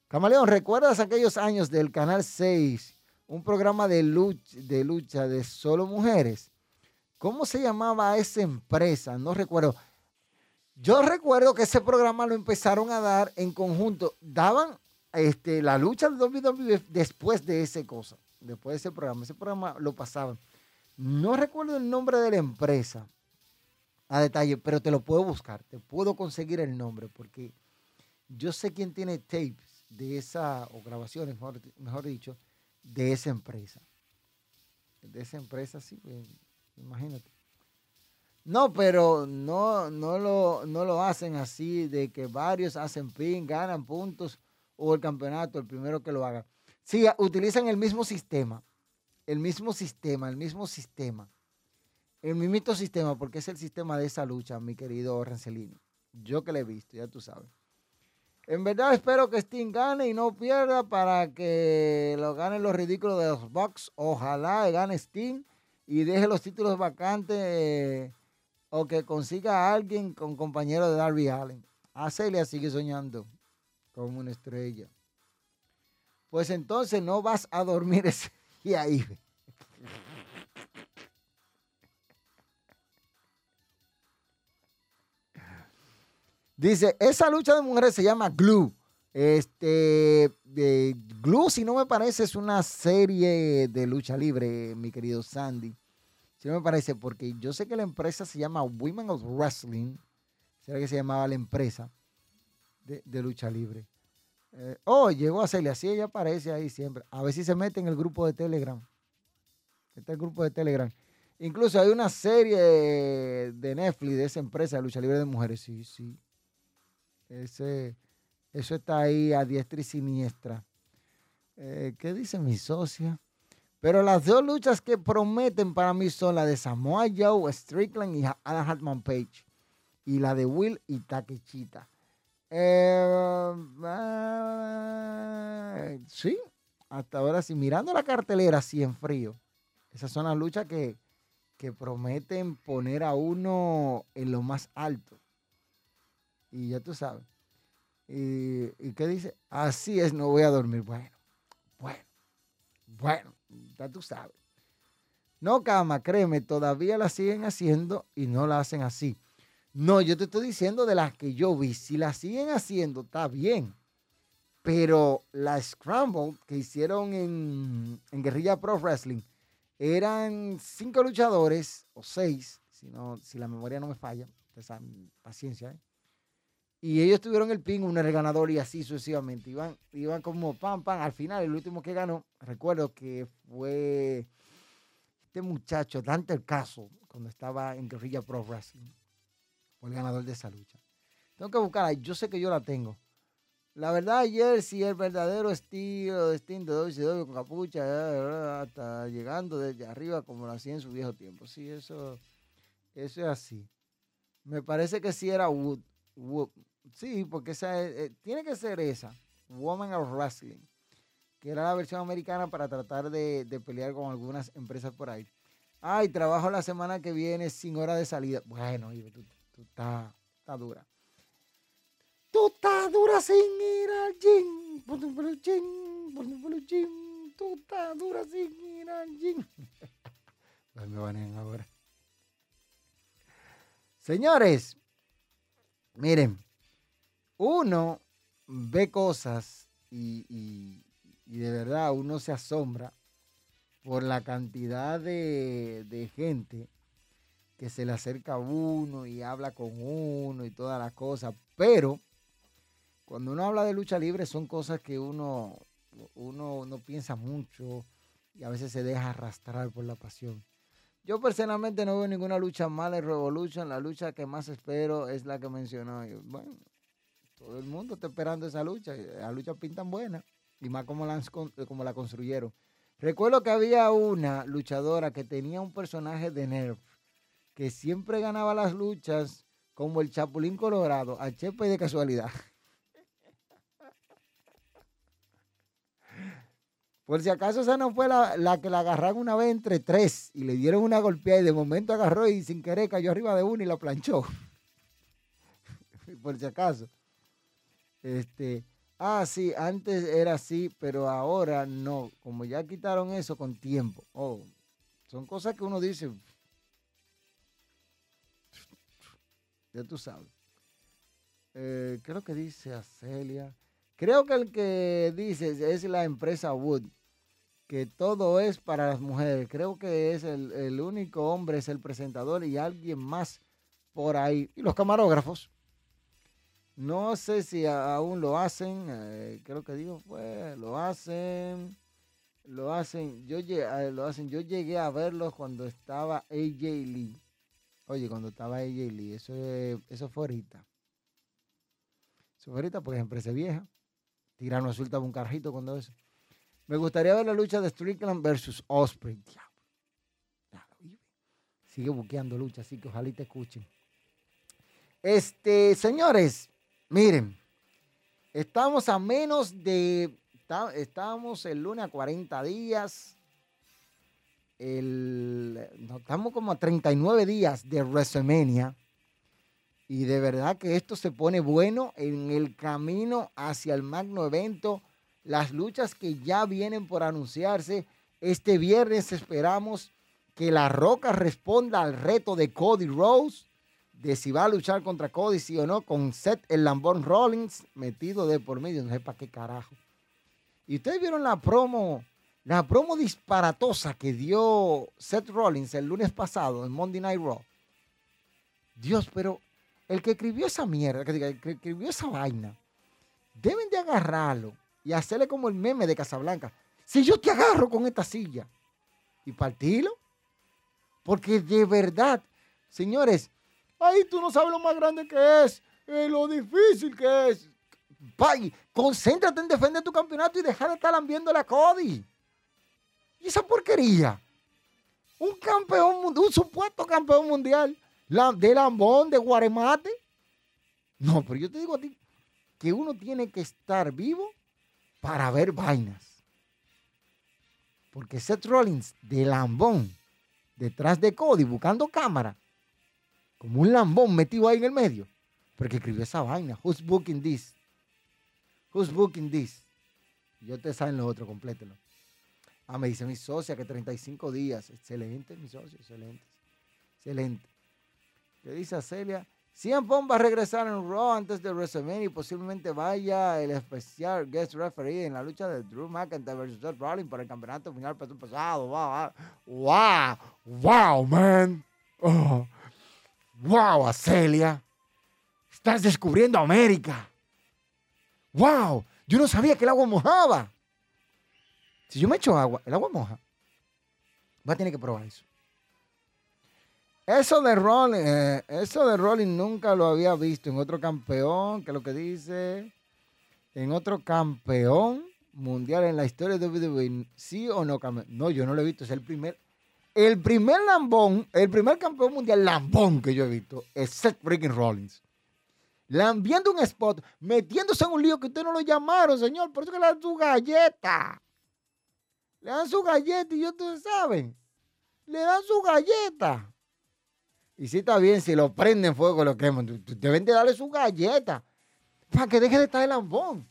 Camaleón, ¿recuerdas aquellos años del Canal 6? Un programa de lucha, de lucha de solo mujeres. ¿Cómo se llamaba esa empresa? No recuerdo. Yo recuerdo que ese programa lo empezaron a dar en conjunto. Daban este, la lucha de WWE después de esa cosa, después de ese programa. Ese programa lo pasaban. No recuerdo el nombre de la empresa a detalle, pero te lo puedo buscar, te puedo conseguir el nombre, porque yo sé quién tiene tapes de esa, o grabaciones, mejor, dicho, de esa empresa. De esa empresa, sí, pues, imagínate. No, pero no, no, lo, no lo hacen así, de que varios hacen pin, ganan puntos o el campeonato, el primero que lo haga. Sí, utilizan el mismo sistema, el mismo sistema, el mismo sistema. El mismo sistema, porque es el sistema de esa lucha, mi querido Rancelini. Yo que le he visto, ya tú sabes. En verdad espero que Steam gane y no pierda para que lo ganen los ridículos de los Bucks. Ojalá gane Steam y deje los títulos vacantes eh, o que consiga a alguien con compañero de Darby Allen. A Celia sigue soñando como una estrella. Pues entonces no vas a dormir ese día ahí. Dice, esa lucha de mujeres se llama Glue. Este, Glue, si no me parece, es una serie de lucha libre, mi querido Sandy. Si no me parece, porque yo sé que la empresa se llama Women of Wrestling. Será que se llamaba la empresa de, lucha libre. Eh, oh, llegó a Celia, sí, ella aparece ahí siempre. A ver si se mete en el grupo de Telegram. Está el grupo de Telegram. Incluso hay una serie de Netflix de esa empresa de lucha libre de mujeres. Sí, sí. Ese, eso está ahí a diestra y siniestra. Eh, ¿Qué dice mi socia? Pero las dos luchas que prometen para mí son la de Samoa Joe, Strickland y Adam Hartman Page. Y la de Will y Takechita. Eh, sí, hasta ahora sí, mirando la cartelera así en frío, esas son las luchas que, prometen poner a uno en lo más alto. Y ya tú sabes. Y, qué dice? Así es, no voy a dormir. Bueno, bueno, bueno, ya tú sabes. No, cama, créeme, todavía la siguen haciendo y no la hacen así. No, yo te estoy diciendo de las que yo vi. Si las siguen haciendo, está bien. Pero la Scramble que hicieron en, en Guerrilla Pro Wrestling eran cinco luchadores, o seis, si, si la memoria no me falla. paciencia, ¿eh? Y ellos tuvieron el pin, uno era y así sucesivamente. Iban, iban como pam, pam. Al final, el último que ganó, recuerdo que fue este muchacho, Dante el Caso, cuando estaba en Guerrilla Pro Wrestling. Fue el ganador de esa lucha. Tengo que buscarla. Yo sé que yo la tengo. La verdad, ayer sí el verdadero estilo de Steam de WCW con capucha, hasta llegando desde arriba como lo hacía en su viejo tiempo. Sí, eso, eso es así. Me parece que sí era Wood. Sí, porque esa, eh, tiene que ser esa, Woman of Wrestling, que era la versión americana para tratar de, pelear con algunas empresas por ahí. Ay, trabajo la semana que viene sin hora de salida. Bueno, tú, tú estás está dura. Tú estás dura sin ir al gym. Tú estás dura sin ir al gym. Me van ahora. Señores, miren, uno ve cosas y, de verdad uno se asombra por la cantidad de, de gente que se le acerca a uno y habla con uno y todas las cosas, pero cuando uno habla de lucha libre son cosas que uno, uno no piensa mucho y a veces se deja arrastrar por la pasión. Yo personalmente no veo ninguna lucha mala en Revolution. La lucha que más espero es la que mencionó. Bueno, todo el mundo está esperando esa lucha. La lucha pintan buena y más como la, como la construyeron. Recuerdo que había una luchadora que tenía un personaje de Nerf que siempre ganaba las luchas como el Chapulín Colorado, a chepe de casualidad. Por si acaso esa no fue la, que la agarraron una vez entre tres y le dieron una golpeada y de momento agarró y sin querer cayó arriba de uno y la planchó. Por si acaso. Este, ah, sí, antes era así, pero ahora no. Como ya quitaron eso con tiempo. Oh, son cosas que uno dice. Ya tú sabes. Eh, ¿Qué es lo que dice Acelia? Creo que el que dice es la empresa Wood que todo es para las mujeres. Creo que es el, único hombre, es el presentador y alguien más por ahí. Y los camarógrafos. No sé si aún lo hacen, eh, creo que digo, pues lo hacen, lo hacen, yo, eh, lo hacen, yo llegué a verlos cuando estaba AJ Lee. Oye, cuando estaba AJ Lee, eso, eso fue ahorita. Eso fue ahorita porque es empresa vieja. Tirano suelta un carrito cuando eso. Me gustaría ver la lucha de Strickland versus Osprey. Sigue buqueando lucha, así que ojalá te escuchen. Este, señores, miren, estamos a menos de, estamos el lunes a 40 días. El, estamos como a 39 días de WrestleMania. Y de verdad que esto se pone bueno en el camino hacia el magno evento las luchas que ya vienen por anunciarse. Este viernes esperamos que La Roca responda al reto de Cody Rose, de si va a luchar contra Cody, sí o no, con Seth el Lambón Rollins metido de por medio, no sé para qué carajo. Y ustedes vieron la promo, la promo disparatosa que dio Seth Rollins el lunes pasado en Monday Night Raw. Dios, pero el que escribió esa mierda, que, que escribió esa vaina, deben de agarrarlo y hacerle como el meme de Casablanca. Si yo te agarro con esta silla y partilo, porque de verdad, señores, ahí tú no sabes lo más grande que es, eh, lo difícil que es. Vaya, concéntrate en defender tu campeonato y dejar de estar viendo la Cody. Y esa porquería. Un campeón, un supuesto campeón mundial de Lambón, de Guaremate. No, pero yo te digo a ti que uno tiene que estar vivo para ver vainas. Porque Seth Rollins de lambón, detrás de Cody, buscando cámara, como un lambón metido ahí en el medio, porque escribió esa vaina. Who's booking this? Who's booking this? Yo te saben lo otro, complételo. Ah, me dice mi socia que 35 días. Excelente, mi socio, excelente. Excelente. ¿Qué dice Celia? CM Punk va a regresar en Raw antes de WrestleMania y posiblemente vaya el especial guest referee en la lucha de Drew McIntyre versus Seth Rollins por el campeonato final peso pesado. Wow, wow, wow, man. Oh. ¡Wow, Acelia! Estás descubriendo América. ¡Wow! Yo no sabía que el agua mojaba. Si yo me echo agua, el agua moja. Va a tener que probar eso. Eso de Rolling, eh, eso de Rolling nunca lo había visto en otro campeón, que lo que dice, en otro campeón mundial en la historia de WWE, sí o no, no, yo no lo he visto, es el primer, el primer lambón, el primer campeón mundial lambón que yo he visto es Seth Freaking Rollins. Viendo un spot, metiéndose en un lío que ustedes no lo llamaron, señor, por eso que le dan su galleta. Le dan su galleta y ustedes saben, le dan su galleta. Y si está bien, si lo prenden fuego, lo queman. Deben de darle su galleta para que deje de estar el lambón.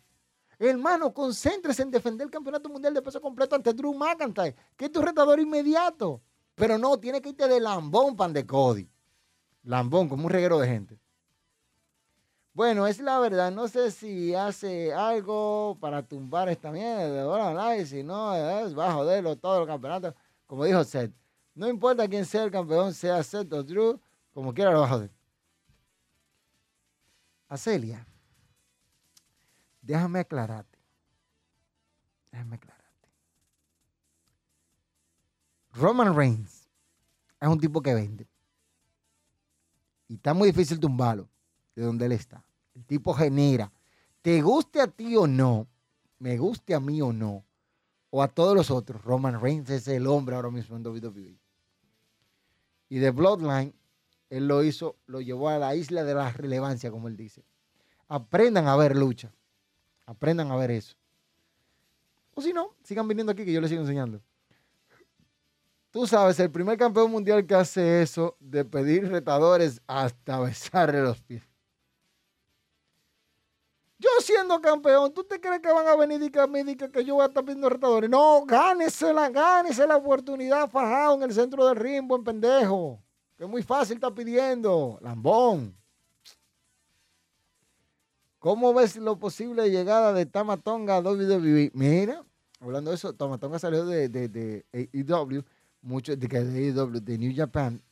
Hermano, concéntrese en defender el campeonato mundial de peso completo ante Drew McIntyre, que es tu retador inmediato. Pero no, tiene que irte de lambón pan de Cody. Lambón, como un reguero de gente. Bueno, es la verdad. No sé si hace algo para tumbar esta mierda de. Si no, va a joderlo todo el campeonato. Como dijo Seth. No importa quién sea el campeón, sea Seth o Drew, como quiera lo va a joder. Acelia, déjame aclararte. Déjame aclararte. Roman Reigns es un tipo que vende. Y está muy difícil tumbarlo de donde él está. El tipo genera. Te guste a ti o no, me guste a mí o no, o a todos los otros, Roman Reigns es el hombre ahora mismo en WWE. Y de Bloodline, él lo hizo, lo llevó a la isla de la relevancia, como él dice. Aprendan a ver lucha. Aprendan a ver eso. O si no, sigan viniendo aquí que yo les sigo enseñando. Tú sabes, el primer campeón mundial que hace eso, de pedir retadores hasta besarle los pies. Yo siendo campeón, ¿tú te crees que van a venir y que me que yo voy a estar pidiendo retadores? No, gánesela, gánese la oportunidad fajado en el centro del ring, buen pendejo. Que es muy fácil estar pidiendo, lambón. ¿Cómo ves lo posible de llegada de Tamatonga a WWE? Mira, hablando de eso, Tamatonga salió de, de, de AEW, mucho de, AEW, de New Japan,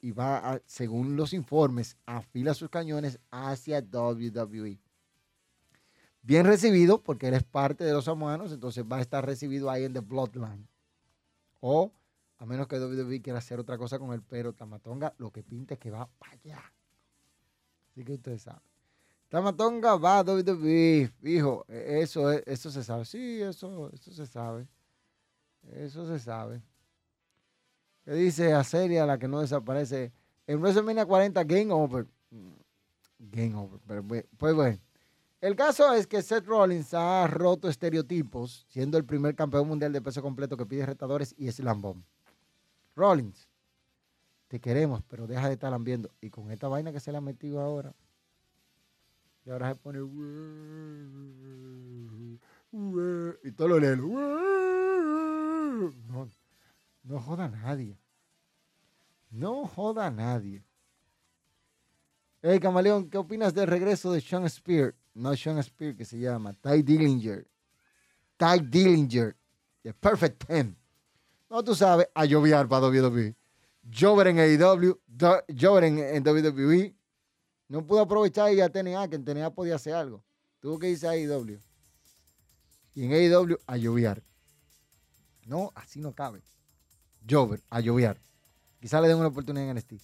y va, según los informes, afila sus cañones hacia WWE bien recibido, porque él es parte de los samoanos, entonces va a estar recibido ahí en The Bloodline. O, a menos que WWE quiera hacer otra cosa con él, pero Tamatonga lo que pinta es que va para allá. Así que ustedes saben. Tamatonga va a WWE, hijo, e, eso, eso se sabe. Sí, eso, eso se sabe. Eso se sabe. ¿Qué dice a seria la que no desaparece? En WrestleMania 40, Game Over. Game Over. pues bueno. El caso es que Seth Rollins ha roto estereotipos, siendo el primer campeón mundial de peso completo que pide retadores y es lambón. Rollins, te queremos, pero deja de estar lambiendo. Y con esta vaina que se le ha metido ahora, y ahora se pone. Y todo lo lee. No, no joda a nadie. No joda a nadie. Hey, Camaleón, ¿qué opinas del regreso de Sean Spear? no Sean Spear, que se llama Ty Dillinger. Ty Dillinger, The Perfect Ten. No, tú sabes, a lloviar para WWE. Jover en AEW, Jover en, WWE. No pudo aprovechar y a TNA, que en TNA podía hacer algo. Tuvo que irse a AEW. Y en AEW a lloviar. No, así no cabe. Jover, a lloviar. Quizá le den una oportunidad en NXT.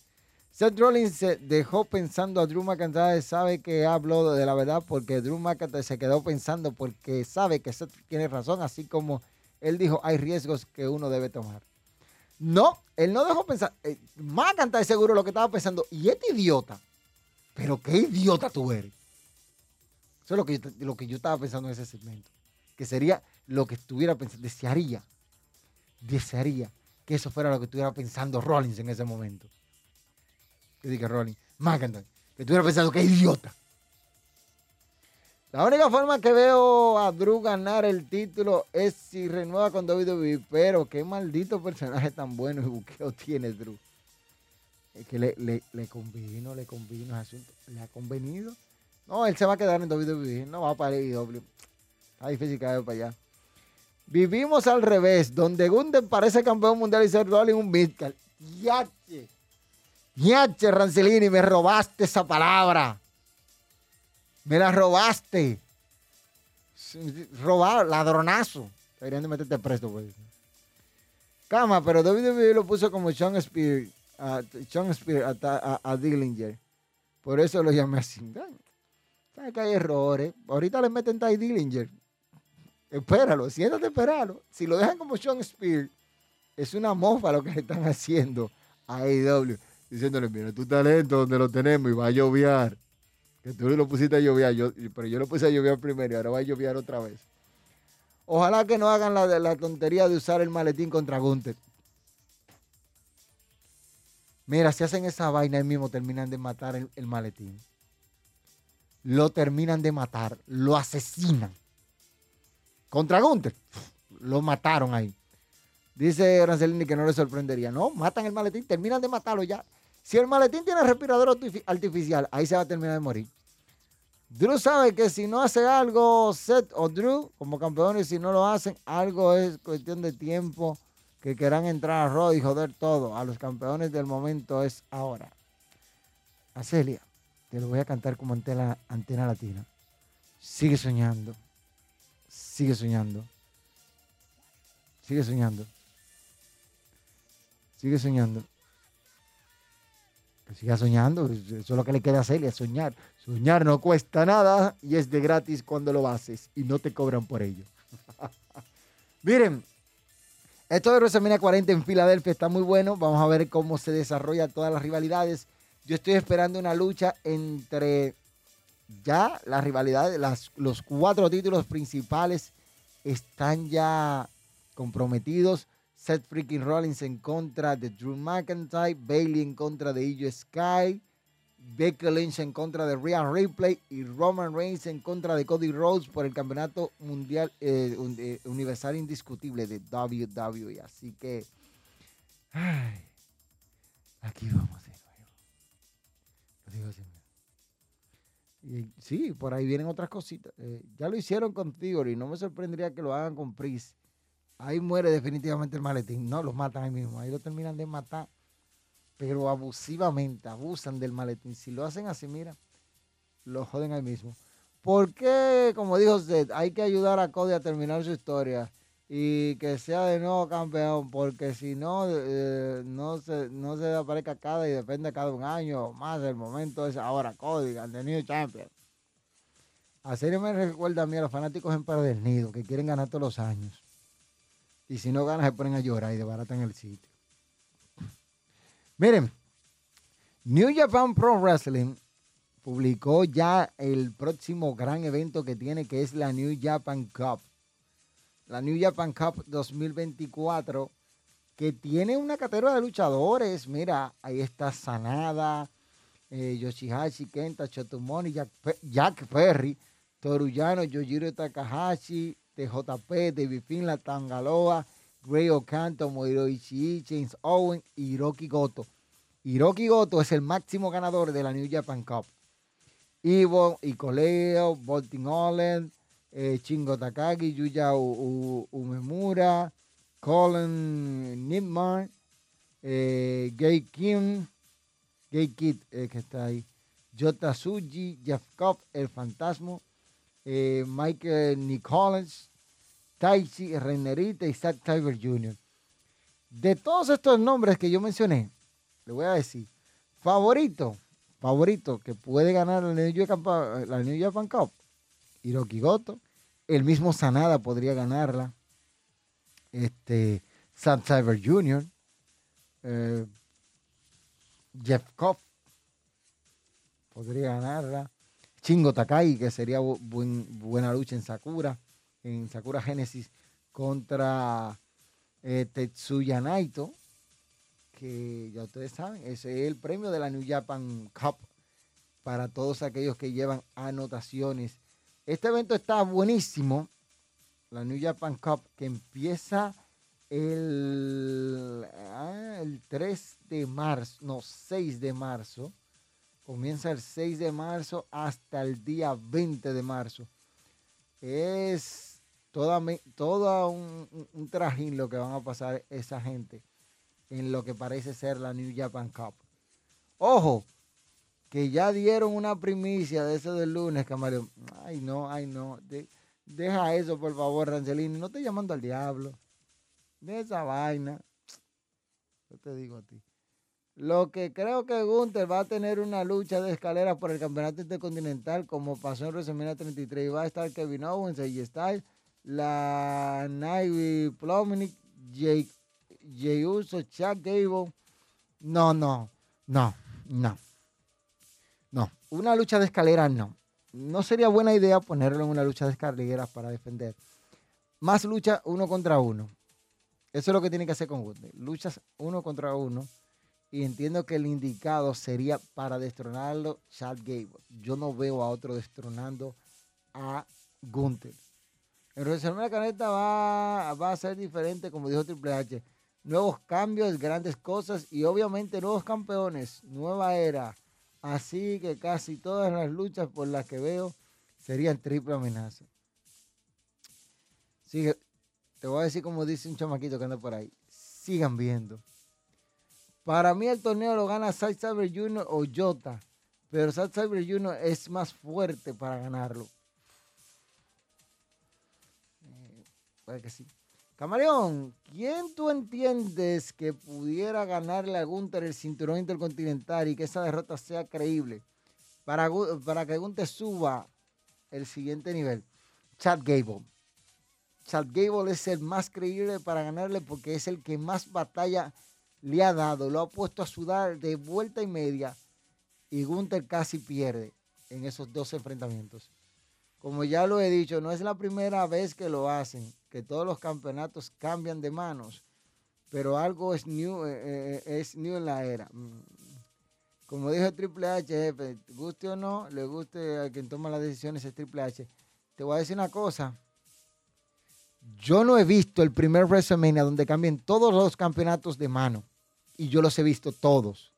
Seth Rollins se dejó pensando a Drew McIntyre, sabe que habló de la verdad porque Drew McIntyre se quedó pensando porque sabe que Seth tiene razón, así como él dijo, hay riesgos que uno debe tomar. No, él no dejó pensar. Eh, McIntyre seguro lo que estaba pensando, y este idiota, pero qué idiota tú eres. Eso es lo que, lo que yo estaba pensando en ese segmento. Que sería lo que estuviera pensando, desearía, desearía eso fuera lo que estuviera pensando Rollins en ese momento que dije Rolling, McIntyre, que estuviera pensando que idiota. La única forma que veo a Drew ganar el título es si renueva con WWE, pero qué maldito personaje tan bueno y buqueo tiene Drew. Es que le, le, le convino, le convino ese asunto. ¿Le ha convenido? No, él se va a quedar en WWE, no va para WWE. Está difícil que vaya para allá. Vivimos al revés, donde Gunden parece campeón mundial y ser Rollins un midcard. ¡Yache! Niache Rancelini, me robaste esa palabra. Me la robaste. Robar, ladronazo. Deberían de meterte preso, pues. Cama, pero WWE lo puso como Sean Spear, Sean Spear a, Dillinger. Por eso lo llamé así. ¿Sabes que hay errores? Ahorita le meten Ty Dillinger. Espéralo, siéntate, espéralo. Si lo dejan como Sean Spear, es una mofa lo que le están haciendo a AEW. Diciéndole, mira, tu talento donde lo tenemos y va a lloviar. Que tú lo pusiste a llover, yo, pero yo lo puse a llover primero y ahora va a llover otra vez. Ojalá que no hagan la, la tontería de usar el maletín contra Gunther. Mira, si hacen esa vaina, ahí mismo terminan de matar el, maletín. Lo terminan de matar, lo asesinan. Contra Gunther, lo mataron ahí. Dice Rancelini que no le sorprendería. No, matan el maletín, terminan de matarlo ya. Si el maletín tiene respirador artificial, ahí se va a terminar de morir. Drew sabe que si no hace algo, Seth o Drew, como campeones, si no lo hacen, algo es cuestión de tiempo que quieran entrar a Raw y joder todo. A los campeones del momento es ahora. A Celia, te lo voy a cantar como antena latina. Sigue soñando. Sigue soñando. Sigue soñando. Sigue soñando siga soñando, eso es lo que le queda hacerle, es soñar. Soñar no cuesta nada y es de gratis cuando lo haces y no te cobran por ello. Miren, esto de WrestleMania 40 en Filadelfia está muy bueno. Vamos a ver cómo se desarrolla todas las rivalidades. Yo estoy esperando una lucha entre ya las rivalidades, los cuatro títulos principales están ya comprometidos. Seth freaking Rollins en contra de Drew McIntyre, Bailey en contra de Io Sky, Becky Lynch en contra de Rhea Ripley y Roman Reigns en contra de Cody Rhodes por el campeonato mundial eh, eh, universal indiscutible de WWE. Así que, aquí vamos. Lo digo Y, sí, por ahí vienen otras cositas. Eh, ya lo hicieron con Theory, no me sorprendería que lo hagan con Priest ahí muere definitivamente el maletín. No, los matan ahí mismo. Ahí lo terminan de matar, pero abusivamente, abusan del maletín. Si lo hacen así, mira, lo joden ahí mismo. ¿Por qué, como dijo usted, hay que ayudar a Cody a terminar su historia y que sea de nuevo campeón? Porque si no, eh, no, se, no se aparezca cada y depende cada un año o más. El momento es ahora Cody, the new champion. Así me recuerda a mí a los fanáticos Nido que quieren ganar todos los años. Y si no ganan, se ponen a llorar y de barata en el sitio. Miren, New Japan Pro Wrestling publicó ya el próximo gran evento que tiene, que es la New Japan Cup. La New Japan Cup 2024, que tiene una categoría de luchadores. Mira, ahí está Sanada, eh, Yoshihashi, Kenta, Chotomoni, Jack, Jack Perry, Toruyano, Yojiro Takahashi, TJP, David Finla, Tangaloa, Gray Okanto, Moiro Ishii, James Owen y Hiroki Goto. Hiroki Goto es el máximo ganador de la New Japan Cup. Ivo, Icoleo, Bolting Olin, eh, Chingo Takagi, Yuya Umemura, Colin Nipman, eh, Gay Kim, Gay Kid, eh, que está ahí, Jota Suji, Jeff Cobb, El Fantasma, eh, Michael Nicholas, Taichi, Reinerita y Zack Tiber Jr. De todos estos nombres que yo mencioné, le voy a decir, favorito, favorito que puede ganar la la New Japan Cup, Hiroki Goto, el mismo Sanada podría ganarla, este, Zack Tiber Jr., eh, Jeff Cobb podría ganarla. Chingo Takai, que sería buena lucha en Sakura, en Sakura Genesis contra eh, Tetsuya Naito, que ya ustedes saben, ese es el premio de la New Japan Cup para todos aquellos que llevan anotaciones. Este evento está buenísimo, la New Japan Cup, que empieza el, ah, el 3 de marzo, no, 6 de marzo Comienza el 6 de marzo hasta el día 20 de marzo. Es toda, todo un, trajín lo que van a pasar esa gente en lo que parece ser la New Japan Cup. Ojo, que ya dieron una primicia de eso del lunes, Camaleón. Ay, no, ay, no. deja eso, por favor, Rancelini. No estoy llamando al diablo. De esa vaina. Yo te digo a ti. Lo que creo que Gunther va a tener una lucha de escaleras por el campeonato intercontinental, como pasó en WrestleMania 33. Y va a estar Kevin Owens, y Styles, la Navy Plumnik, Jay, Jay Uso, Chuck Gable. No, no, no, no. No, una lucha de escaleras no. No sería buena idea ponerlo en una lucha de escaleras para defender. Más lucha uno contra uno. Eso es lo que tiene que hacer con Gunther. Luchas uno contra uno. Y entiendo que el indicado sería para destronarlo Chad Gable. Yo no veo a otro destronando a Gunther. En WrestleMania Caneta va, va a ser diferente, como dijo Triple H. Nuevos cambios, grandes cosas y obviamente nuevos campeones, nueva era. Así que casi todas las luchas por las que veo serían triple amenaza. Sigue, te voy a decir como dice un chamaquito que anda por ahí. Sigan viendo. Para mí el torneo lo gana Zack Saber Jr. o Jota. Pero Zack Saber Jr. es más fuerte para ganarlo. Eh, puede que sí. Camaleón, ¿quién tú entiendes que pudiera ganarle a Gunther el cinturón intercontinental y que esa derrota sea creíble para, para que Gunther suba el siguiente nivel? Chad Gable. Chad Gable es el más creíble para ganarle porque es el que más batalla le ha dado, lo ha puesto a sudar de vuelta y media y Gunther casi pierde en esos dos enfrentamientos. Como ya lo he dicho, no es la primera vez que lo hacen, que todos los campeonatos cambian de manos, pero algo es new, eh, eh, es new en la era. Mm. Como dijo Triple H, jefe, guste o no, le guste a quien toma las decisiones es Triple H. Te voy a decir una cosa. Yo no he visto el primer WrestleMania donde cambien todos los campeonatos de mano y yo los he visto todos.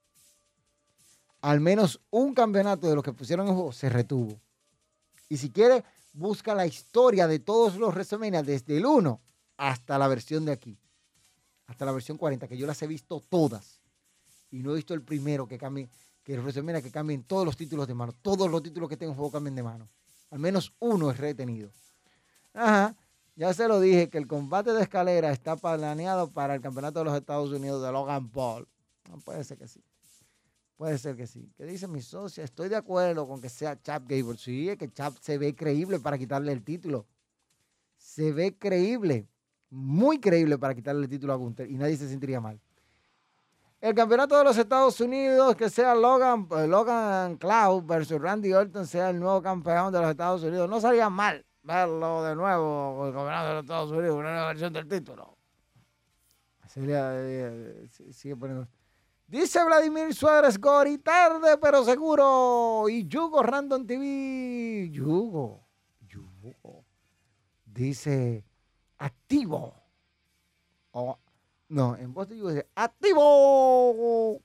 Al menos un campeonato de los que pusieron en juego se retuvo. Y si quiere, busca la historia de todos los WrestleMania desde el 1 hasta la versión de aquí. Hasta la versión 40, que yo las he visto todas. Y no he visto el primero que cambie, que el WrestleMania que cambien todos los títulos de mano. Todos los títulos que tengo en juego cambien de mano. Al menos uno es retenido. Ajá. Ya se lo dije que el combate de escalera está planeado para el campeonato de los Estados Unidos de Logan Paul. No puede ser que sí. Puede ser que sí. ¿Qué dice mi socia? Estoy de acuerdo con que sea Chap Gable. Sí, es que Chap se ve creíble para quitarle el título. Se ve creíble. Muy creíble para quitarle el título a Gunther. Y nadie se sentiría mal. El campeonato de los Estados Unidos, que sea Logan, eh, Logan Cloud versus Randy Orton, sea el nuevo campeón de los Estados Unidos. No salía mal verlo de nuevo el campeonato de los Estados Unidos, una nueva versión del título. sigue poniendo. Dice Vladimir Suárez Gori, tarde pero seguro. Y Yugo Random TV. Yugo. Yugo. Dice activo. no, en voz de Yugo dice activo.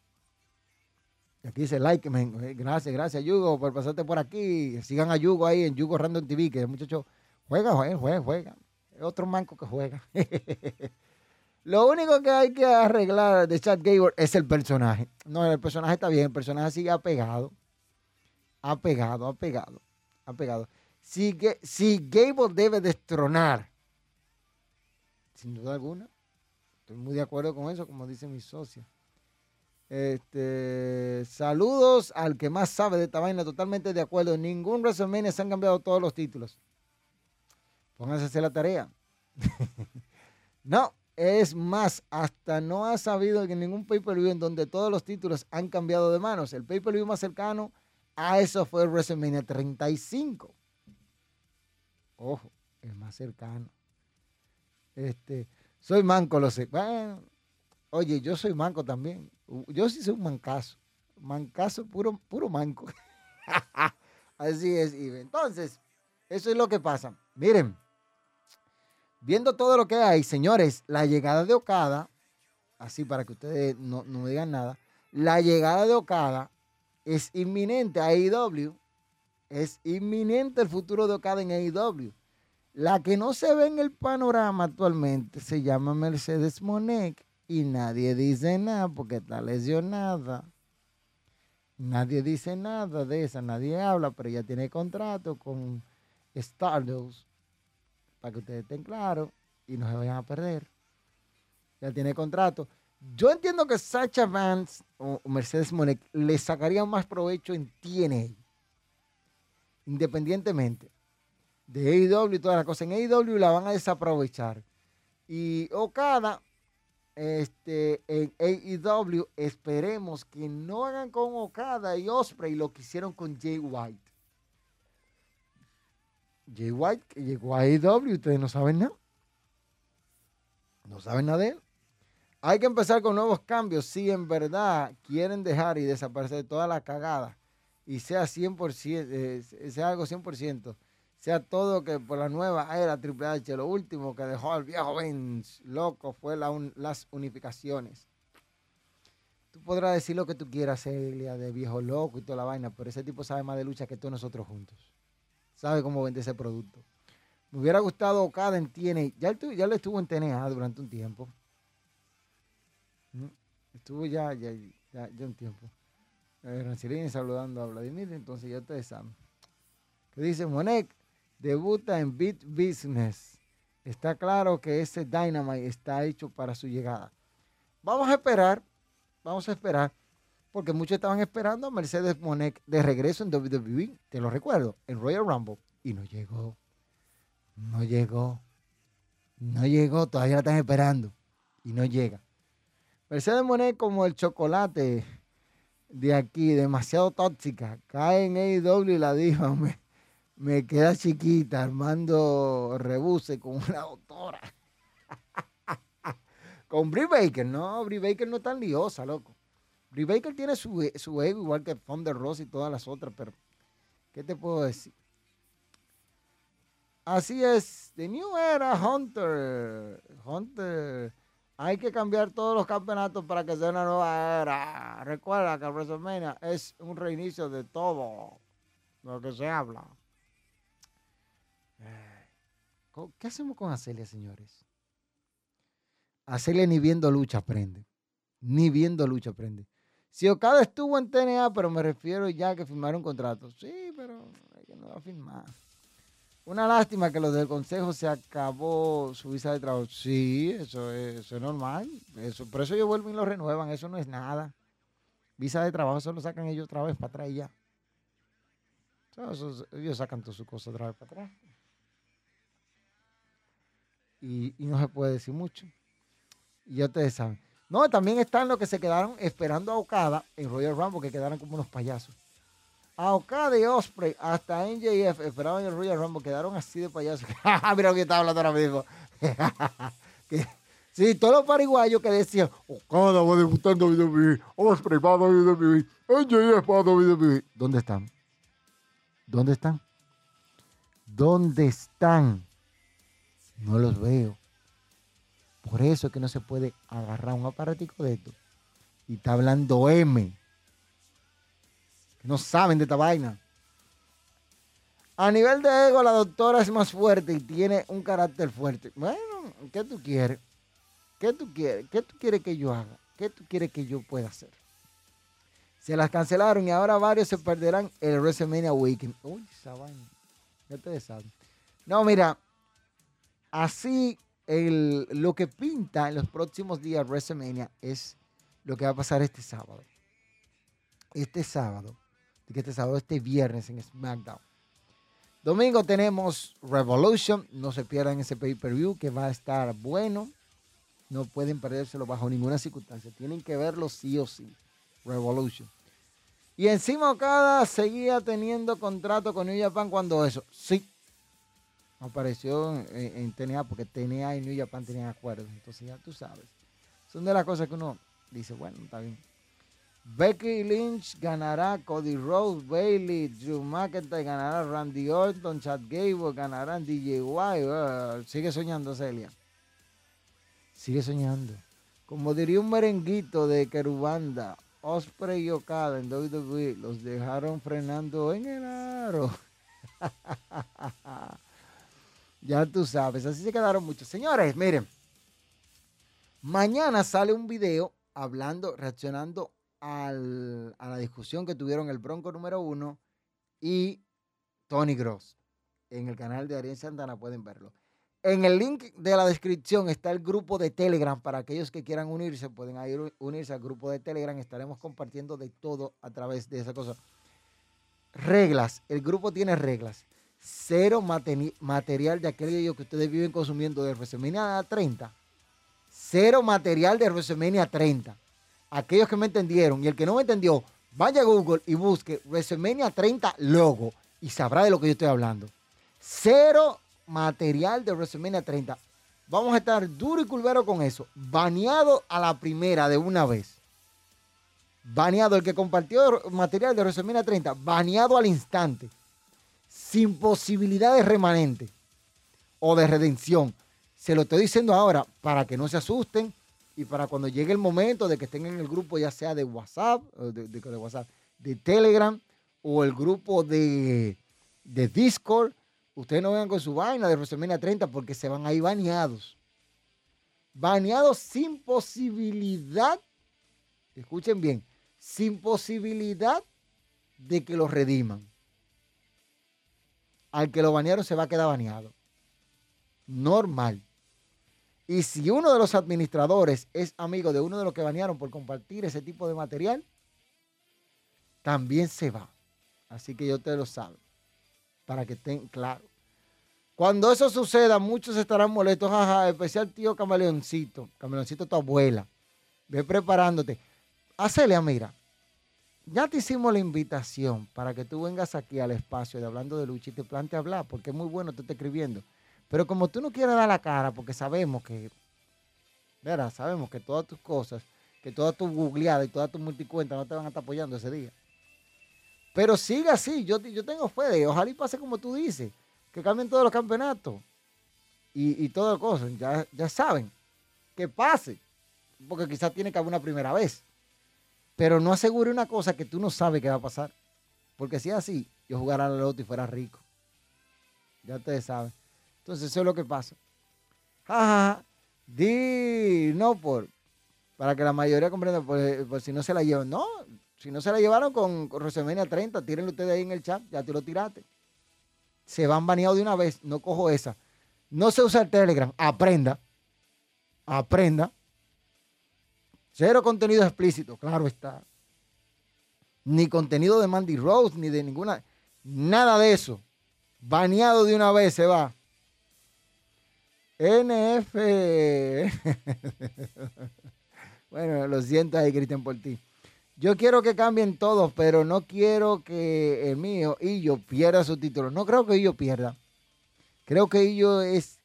Y aquí dice like, Gracias, gracias, Yugo, por pasarte por aquí. Sigan a Yugo ahí en Yugo Random TV, que el muchacho juega, juega, juega. Es otro manco que juega. Lo único que hay que arreglar de Chad Gable es el personaje. No, el personaje está bien, el personaje sigue apegado. Apegado, apegado, apegado. Si, si Gable debe destronar, sin duda alguna, estoy muy de acuerdo con eso, como dice mi socia. Este, saludos al que más sabe de esta vaina, totalmente de acuerdo. ningún WrestleMania se han cambiado todos los títulos. Pónganse a hacer la tarea. no, es más, hasta no ha sabido que ningún pay-per-view en donde todos los títulos han cambiado de manos. El pay-per-view más cercano a eso fue WrestleMania 35. Ojo, el más cercano. Este, soy manco, lo sé. Bueno, oye, yo soy manco también. Yo sí soy un mancazo. Mancazo, puro, puro manco. Así es, Ibe. Entonces, eso es lo que pasa. Miren, viendo todo lo que hay, señores, la llegada de Okada, así para que ustedes no, me digan nada, la llegada de Okada es inminente a AEW. Es inminente el futuro de Okada en AEW. La que no se ve en el panorama actualmente se llama Mercedes Monek y nadie dice nada porque está lesionada. Nadie dice nada de esa, nadie habla, pero ella tiene contrato con Stardust, para que ustedes estén claros y no se vayan a perder. Ya tiene contrato. Yo entiendo que Sacha Vance o Mercedes Monet le sacarían más provecho en TNA, independientemente de AEW y todas las cosas. En AEW la van a desaprovechar. Y Okada, este, en AEW, esperemos que no hagan con Okada y Osprey lo que hicieron con Jay White. Jay White que llegó a AEW, ustedes no saben nada. No saben nada de él. Hay que empezar con nuevos cambios si en verdad quieren dejar y desaparecer toda la cagada y sea 100%, eh, sea algo 100%, sea todo que por la nueva era Triple H, lo último que dejó al viejo Vince loco fue las unificaciones. Tú podrás decir lo que tú quieras, Celia, de viejo loco y toda la vaina, pero ese tipo sabe más de lucha que todos nosotros juntos. Sabe cómo vende ese producto. Me hubiera gustado cada en. Ya, ya le estuvo en TNA durante un tiempo. Estuvo ya, ya, ya, un tiempo. Eh, saludando a Vladimir, entonces ya ustedes saben. Que dice Monek, debuta en Beat Business. Está claro que ese Dynamite está hecho para su llegada. Vamos a esperar, vamos a esperar, porque muchos estaban esperando a Mercedes Monek de regreso en WWE, te lo recuerdo, en Royal Rumble, y no llegó. No llegó. No llegó, todavía la están esperando. Y no llega. Mercedes Monet como el chocolate de aquí, demasiado tóxica. Cae en AEW y la dijo, me, me queda chiquita, armando rebuse con una doctora. con Brie Baker, no, Brie Baker no es tan liosa, loco. Baker tiene su, su ego igual que Thunder Rose y todas las otras, pero ¿qué te puedo decir? Así es, The New Era Hunter. Hunter hay que cambiar todos los campeonatos para que sea una nueva era. Recuerda que WrestleMania es un reinicio de todo lo que se habla. ¿Qué hacemos con Acelia, señores? Acelia ni viendo lucha aprende. Ni viendo lucha aprende. Si Okada estuvo en TNA, pero me refiero ya que firmaron contrato. Sí, pero hay que no va a firmar. Una lástima que los del consejo se acabó su visa de trabajo. Sí, eso es, normal. Eso, por eso ellos vuelven y lo renuevan. Eso no es nada. Visa de trabajo solo sacan ellos otra vez para atrás y ya. ellos sacan todas sus cosas otra vez para atrás. Y, no se puede decir mucho. Y ya ustedes saben. No, también están los que se quedaron esperando a Okada en Royal Rumble, que quedaron como unos payasos a Okada y Osprey hasta NJF esperaban el Royal Rumble, quedaron así de payasos. Mira lo que estaba hablando ahora mismo. sí, todos los pariguayos que decían, Okada va debutando WWE, Osprey va a WWE, NJF va a WWE. ¿Dónde están? ¿Dónde están? ¿Dónde están? No los veo. Por eso es que no se puede agarrar un aparatico de esto. Y está hablando M no saben de esta vaina. A nivel de ego, la doctora es más fuerte y tiene un carácter fuerte. Bueno, ¿qué tú quieres? ¿Qué tú quieres? ¿Qué tú quieres que yo haga? ¿Qué tú quieres que yo pueda hacer? Se las cancelaron y ahora varios se perderán el WrestleMania Weekend. Uy, esa vaina. Ya ustedes saben. No, mira, así lo que pinta en los próximos días WrestleMania es lo que va a pasar este sábado. Este sábado este sábado, este viernes en SmackDown. Domingo tenemos Revolution. No se pierdan ese pay-per-view que va a estar bueno. No pueden perdérselo bajo ninguna circunstancia. Tienen que verlo sí o sí. Revolution. Y encima Okada seguía teniendo contrato con New Japan cuando eso. Sí. Apareció en, TNA porque TNA y New Japan tenían acuerdos. Entonces ya tú sabes. Son de las cosas que uno dice, bueno, está bien. Becky Lynch ganará, Cody Rose, Bailey, Drew McIntyre ganará, Randy Orton, Chad Gable ganarán, DJ White. sigue soñando, Celia. Sigue soñando. Como diría un merenguito de Kerubanda, Osprey y Okada en WWE los dejaron frenando en el aro. ya tú sabes, así se quedaron muchos. Señores, miren, mañana sale un video hablando, reaccionando a la discusión que tuvieron el Bronco número uno y Tony Gross. En el canal de Ariel Santana pueden verlo. En el link de la descripción está el grupo de Telegram. Para aquellos que quieran unirse, pueden ir unirse al grupo de Telegram. Estaremos compartiendo de todo a través de esa cosa. Reglas. El grupo tiene reglas. Cero material de aquello que ustedes viven consumiendo de WrestleMania 30. Cero material de WrestleMania 30. Aquellos que me entendieron y el que no me entendió, vaya a Google y busque WrestleMania 30 logo y sabrá de lo que yo estoy hablando. Cero material de WrestleMania 30. Vamos a estar duro y culvero con eso. Baneado a la primera de una vez. Baneado el que compartió material de WrestleMania 30. Baneado al instante. Sin posibilidad de remanente o de redención. Se lo estoy diciendo ahora para que no se asusten y para cuando llegue el momento de que estén en el grupo, ya sea de WhatsApp, de, de WhatsApp, de Telegram o el grupo de, de Discord Ustedes no vengan con su vaina de WrestleMania 30 porque se van ahí baneados. Baneados sin posibilidad, escuchen bien, sin posibilidad de que los rediman. Al que lo banearon se va a quedar baneado. Normal. Y si uno de los administradores es amigo de uno de los que banearon por compartir ese tipo de material, también se va. Así que yo te lo sabe. Para que estén claros. Cuando eso suceda, muchos estarán molestos, jaja, especial tío Camaleoncito, Camaleoncito tu abuela. Ve preparándote. Acelia, mira, ya te hicimos la invitación para que tú vengas aquí al espacio de Hablando de Lucha y te plante hablar, porque es muy bueno te está escribiendo. Pero como tú no quieres dar la cara, porque sabemos que, verás, sabemos que todas tus cosas, que todas tus googleadas y todas tus multicuentas no te van a estar apoyando ese día. Pero sigue así, yo, yo tengo fe de, ojalá y pase como tú dices que cambien todos los campeonatos y, y todas las cosas. Ya, ya saben que pase, porque quizás tiene que haber una primera vez. Pero no asegure una cosa que tú no sabes que va a pasar. Porque si es así, yo jugara a la loto y fuera rico. Ya ustedes saben. Entonces eso es lo que pasa. Jaja, di, no por, para que la mayoría comprenda, por, si no se la llevan. No, si no se la llevaron con, con 30, tírenlo ustedes ahí en el chat, ya te lo tiraste se van baneados de una vez. No cojo esa. No se usa el Telegram. Aprenda. Aprenda. Cero contenido explícito, claro está. Ni contenido de Mandy Rose, ni de ninguna. Nada de eso. Baneado de una vez se va. NF. bueno, lo siento ahí, Cristian, por ti. Yo quiero que cambien todos, pero no quiero que el mío, Illo, pierda su título. No creo que Illo pierda. Creo que Illo es.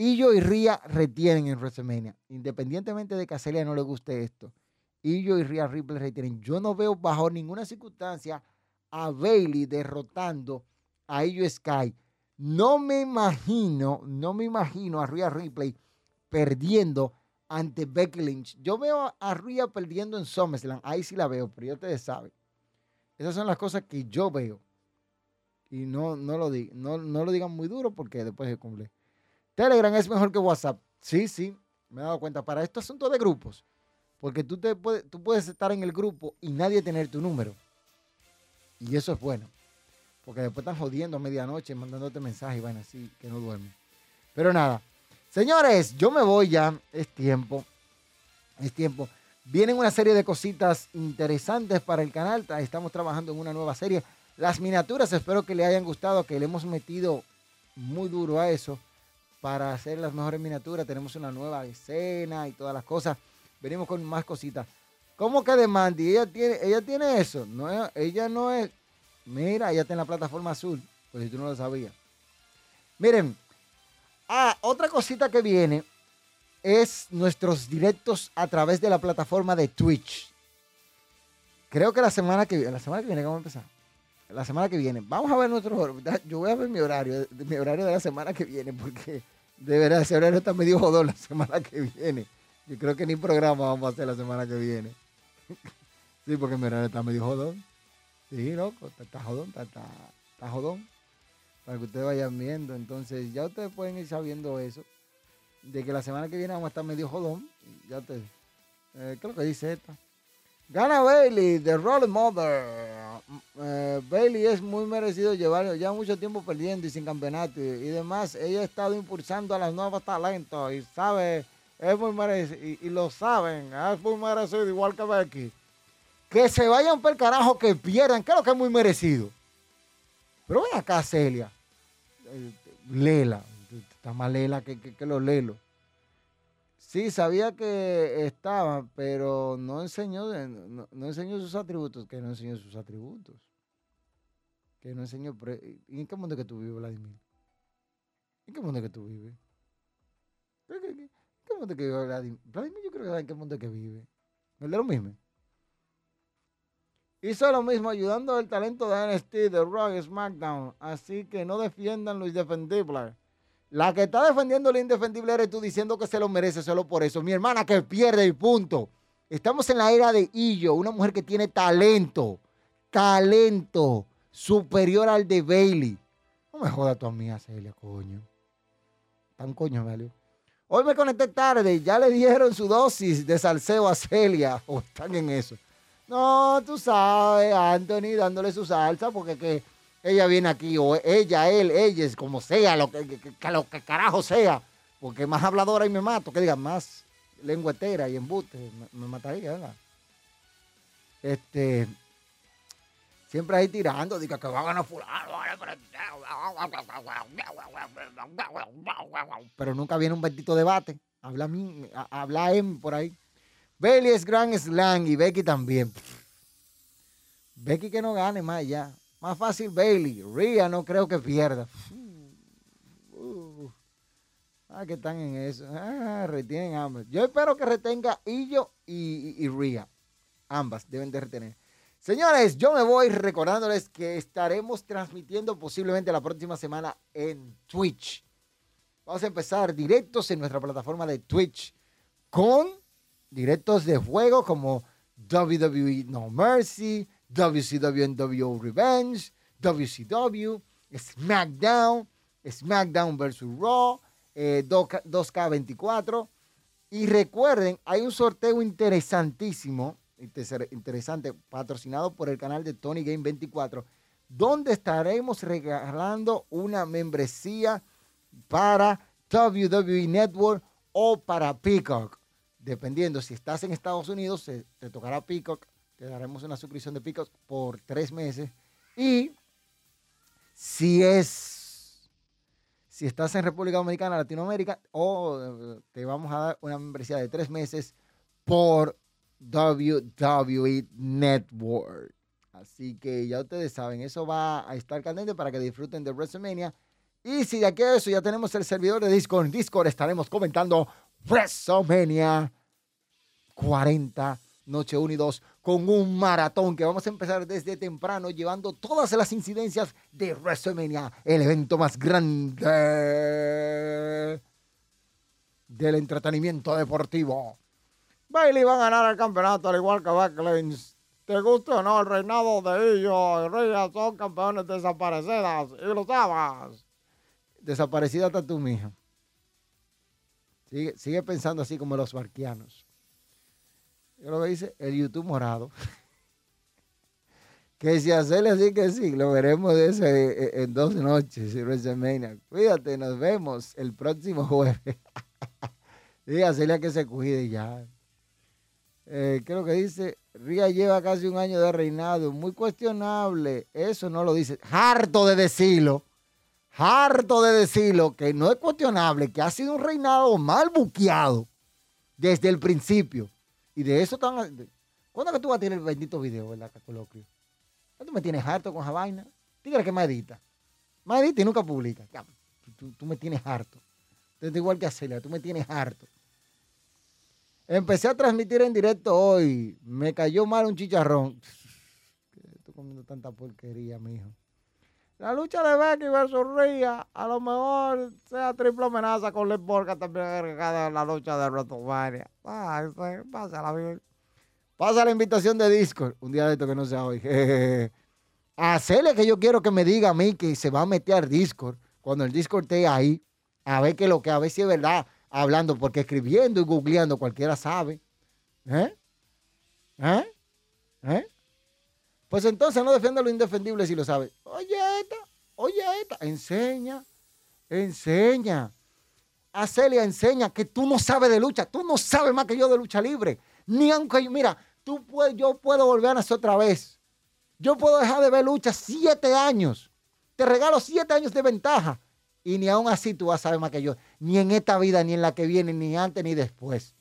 Illo y Ria retienen en WrestleMania. Independientemente de que a Celia no le guste esto. Illo y Ria Ripley retienen. Yo no veo bajo ninguna circunstancia a Bailey derrotando a Illo Sky. No me imagino, no me imagino a Rhea Ripley perdiendo ante Becky Lynch. Yo veo a Rhea perdiendo en SummerSlam. Ahí sí la veo, pero ya ustedes saben. Esas son las cosas que yo veo. Y no, no, lo, no, no lo digan muy duro porque después se cumple. Telegram es mejor que WhatsApp. Sí, sí, me he dado cuenta. Para estos asuntos de grupos. Porque tú, te puedes, tú puedes estar en el grupo y nadie tener tu número. Y eso es bueno. Porque después están jodiendo a medianoche, mandándote mensajes y van así, que no duermen. Pero nada, Señores, yo me voy ya. Es tiempo. Es tiempo. Vienen una serie de cositas interesantes para el canal. Estamos trabajando en una nueva serie. Las miniaturas, espero que le hayan gustado, que le hemos metido muy duro a eso para hacer las mejores miniaturas. Tenemos una nueva escena y todas las cosas. Venimos con más cositas. ¿Cómo que de Mandy? Ella tiene, ella tiene eso. No, ella no es. Mira, ella está en la plataforma azul. Pues si tú no lo sabías. Miren, Ah, otra cosita que viene es nuestros directos a través de la plataforma de Twitch. Creo que la semana que viene, la semana que viene, ¿cómo empezar? La semana que viene. Vamos a ver nuestro Yo voy a ver mi horario, mi horario de la semana que viene, porque de verdad ese horario está medio jodón la semana que viene. Yo creo que ni programa vamos a hacer la semana que viene. sí, porque mi horario está medio jodón. Sí, loco, está, jodón, está, está jodón para que ustedes vayan viendo. Entonces, ya ustedes pueden ir sabiendo eso. De que la semana que viene vamos a estar medio jodón. Ya te. Eh, ¿Qué que dice esta? Gana Bailey, The Rolling Mother. Eh, Bailey es muy merecido llevar ya mucho tiempo perdiendo y sin campeonato y, demás. Ella ha estado impulsando a los nuevos talentos y sabe, es muy merecido, y, lo saben, es muy merecido, igual que Becky. Que se vayan por el carajo, que pierdan, creo que es muy merecido. Pero ven acá, Celia. Eh, Lela, está más Lela que, que, que los. Sí, sabía que estaba, pero no enseñó, no, enseñó sus atributos, que no enseñó sus atributos. Que no enseñó... ¿En qué mundo que tú vives, Vladimir? ¿En qué mundo que tú vives? ¿En qué mundo que vive Vladimir? Vladimir yo creo que en qué mundo que vive. ¿El de lo mismo? Hizo lo mismo ayudando al talento de NXT, de y SmackDown. Así que no defiendan lo indefendible. La que está defendiendo lo indefendible eres tú diciendo que se lo merece solo por eso. Mi hermana que pierde y punto. Estamos en la era de Illo, una mujer que tiene talento. Talento superior al de Bailey. No me jodas tú a mí, Celia, coño. Tan coño, Melio. Hoy me conecté tarde, ya le dieron su dosis de salseo a Celia. O están en eso. No, tú sabes, Anthony dándole su salsa porque que ella viene aquí, o ella, él, ellas, como sea, lo que, lo que carajo sea, porque más habladora y me mato, que diga más lengüetera y embute, me, mataría, ¿verdad? Este, siempre ahí tirando, diga que va a ganar fulano, pero nunca viene un bendito debate, habla mí, habla M por ahí. Bailey es Grand Slang y Becky también. Becky que no gane más ya. Más fácil Bailey. Rhea no creo que pierda. Uh, ah, que están en eso. Ah, retienen ambas. Yo espero que retenga Illo y, y, Rhea. Ambas deben de retener. Señores, yo me voy recordándoles que estaremos transmitiendo posiblemente la próxima semana en Twitch. Vamos a empezar directos en nuestra plataforma de Twitch con directos de juego como WWE No Mercy, WCW Revenge, WCW, SmackDown, SmackDown vs. Raw, 2K24. Eh, y recuerden, hay un sorteo interesantísimo, interesante, patrocinado por el canal de Tony Game 24, donde estaremos regalando una membresía para WWE Network o para Peacock. Dependiendo, si estás en Estados Unidos, te tocará Peacock te daremos una suscripción de picos por tres meses. Y si es, si estás en República Dominicana, Latinoamérica, o eh, te vamos a dar una membresía de tres meses por WWE Network. Así que ya ustedes saben, eso va a estar candente para que disfruten de WrestleMania. Y si de aquí a eso ya tenemos el servidor de Discord, en Discord estaremos comentando WrestleMania 40 Noche 1 y 2 con un maratón que vamos a empezar desde temprano llevando todas las incidencias de WrestleMania, el evento más grande del entretenimiento deportivo. Bailey va a ganar el campeonato al igual que Backlanes. ¿Te gusta o no el reinado de ellos? Y Reyes son campeones desaparecidas y lo sabes. Desaparecida está tu mija. Sigue pensando así como los barquianos. Yo lo que dice, el YouTube morado. que si hacerle así que sí, lo veremos ese, eh, eh, en dos noches, Cuídate, nos vemos el próximo jueves. Dígasele a que se cuide ya. Eh, ¿Qué es lo que dice? Ría lleva casi un año de reinado, muy cuestionable. Eso no lo dice. Harto de decirlo. Harto de decirlo, que no es cuestionable, que ha sido un reinado mal buqueado desde el principio. Y de eso están. ¿Cuándo que tú vas a tener el bendito video, verdad, coloquio? Tú me tienes harto con esa vaina. Dígale que me edita. Me edita y nunca publica. tú, me tienes harto. Desde igual que a Celia, tú me tienes harto. Empecé a transmitir en directo hoy. Me cayó mal un chicharrón. Estoy comiendo tanta porquería, mijo. La lucha de Becky versus Ria, a lo mejor sea triple amenaza con Les Borga también agregada a la lucha de WrestleMania. pásala bien. Pasa la invitación de Discord. Un día de esto que no sea hoy. Hacerle que yo quiero que me diga a mí que se va a meter Discord cuando el Discord esté ahí. A ver qué lo que, a ver si es verdad hablando, porque escribiendo y googleando cualquiera sabe. ¿Eh? ¿Eh? ¿Eh? Pues entonces no defiende lo indefendible si lo sabe. Oye esta, oye esta, enseña, enseña. A Celia enseña que tú no sabes de lucha, tú no sabes más que yo de lucha libre. Ni aunque yo, mira, tú puedes, yo puedo volver a nacer otra vez. Yo puedo dejar de ver lucha siete años. Te regalo siete años de ventaja. Y ni aún así tú vas a saber más que yo. Ni en esta vida, ni en la que viene, ni antes, ni después.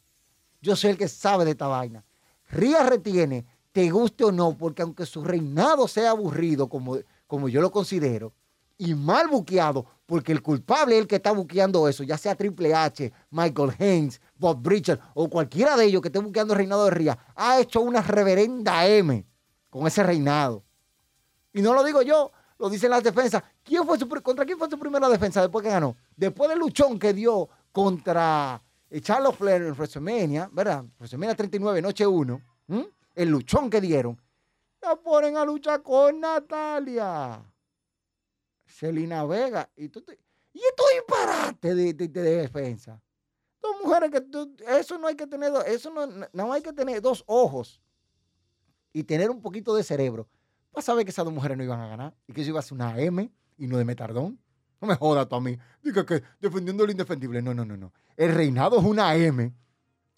Yo soy el que sabe de esta vaina. Ría retiene, te guste o no, porque aunque su reinado sea aburrido, como, como yo lo considero, y mal buqueado, porque el culpable es el que está buqueando eso, ya sea Triple H, Michael Haynes, Bob Bridger o cualquiera de ellos que esté buqueando el reinado de Ría, ha hecho una reverenda M con ese reinado. Y no lo digo yo, lo dicen las defensas. ¿Quién fue ¿Contra quién fue su primera defensa después que ganó? Después del luchón que dio contra Charles Flair en WrestleMania, ¿verdad? WrestleMania 39, noche 1, el luchón que dieron, la ponen a luchar con Natalia. Selina Vega. Y, tú, y esto disparate de, defensa. Dos mujeres que tú, eso no hay que tener, eso no, no hay que tener dos ojos y tener un poquito de cerebro para saber que esas dos mujeres no iban a ganar y que eso iba a ser una M y no de metardón. No me jodas tú a mí. Diga que defendiendo lo indefendible. No, no, no, no. El reinado es una M,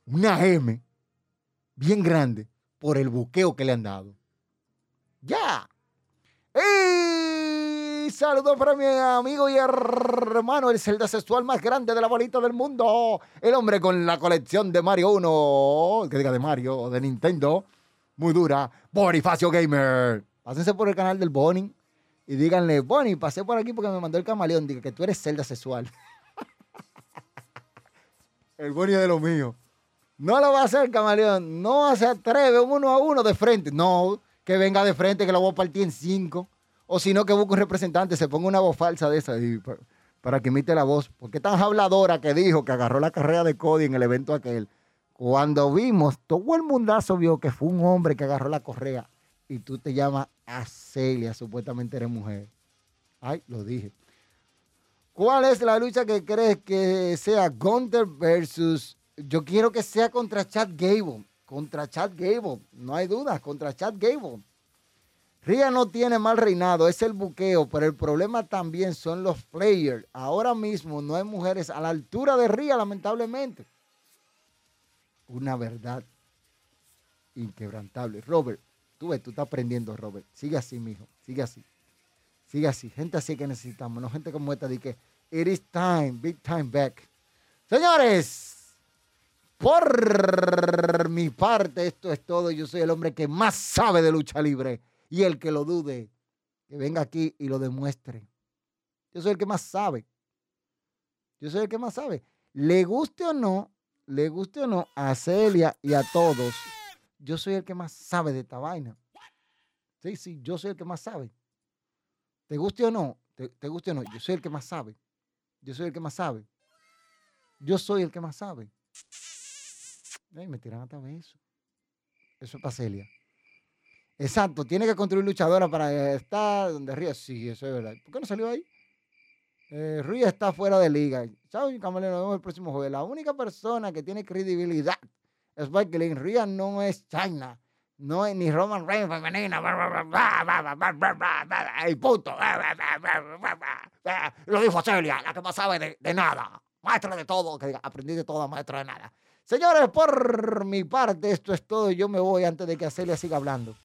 una M bien grande por el buqueo que le han dado. Ya. ¡Y saludos para mi amigo y hermano, el celda sexual más grande de la bolita del mundo! El hombre con la colección de Mario 1, que diga de Mario o de Nintendo, muy dura, Bonifacio Gamer. Pásense por el canal del Bonnie y díganle, Bonnie, pasé por aquí porque me mandó el camaleón, diga que tú eres celda sexual. el Bonnie es de lo mío. No lo va a hacer, camaleón. No se atreve uno a uno de frente. No, que venga de frente, que lo voy a partir en cinco. O si no, que busque un representante, se ponga una voz falsa de esa para, que imite la voz. Porque tan habladora que dijo que agarró la carrera de Cody en el evento aquel. Cuando vimos, todo el mundazo vio que fue un hombre que agarró la correa y tú te llamas Acelia, supuestamente eres mujer. Ay, lo dije. ¿Cuál es la lucha que crees que sea Gunther versus yo quiero que sea contra Chad Gable. Contra Chad Gable. No hay duda. Contra Chad Gable. Ria no tiene mal reinado. Es el buqueo. Pero el problema también son los players. Ahora mismo no hay mujeres a la altura de Ria, lamentablemente. Una verdad inquebrantable. Robert, tú ves, tú estás aprendiendo, Robert. Sigue así, mijo. Sigue así. Sigue así. Gente así que necesitamos. No gente como esta de que it is time, big time back. Señores, por mi parte, esto es todo. Yo soy el hombre que más sabe de lucha libre. Y el que lo dude, que venga aquí y lo demuestre. Yo soy el que más sabe. Yo soy el que más sabe. Le guste o no, le guste o no a Celia y a todos, yo soy el que más sabe de esta vaina. Sí, sí, yo soy el que más sabe. ¿Te guste o no? ¿Te, te guste o no? Yo soy el que más sabe. Yo soy el que más sabe. Yo soy el que más sabe. Ay, me tiran hasta eso. Eso es para Celia. Exacto, tiene que construir luchadora para estar donde Ría. Sí, eso es verdad. ¿Por qué no salió ahí? Eh, Ría está fuera de liga. Chao, Camalero, nos vemos el próximo jueves. La única persona que tiene credibilidad es Lee. Ría no es China. No es ni Roman Reigns femenina. El puto. Lo dijo Celia, la que más sabe de, de nada. Maestra de todo. Que diga, aprendí de todo, maestra de nada. Señores, por mi parte, esto es todo. Yo me voy antes de que Celia siga hablando.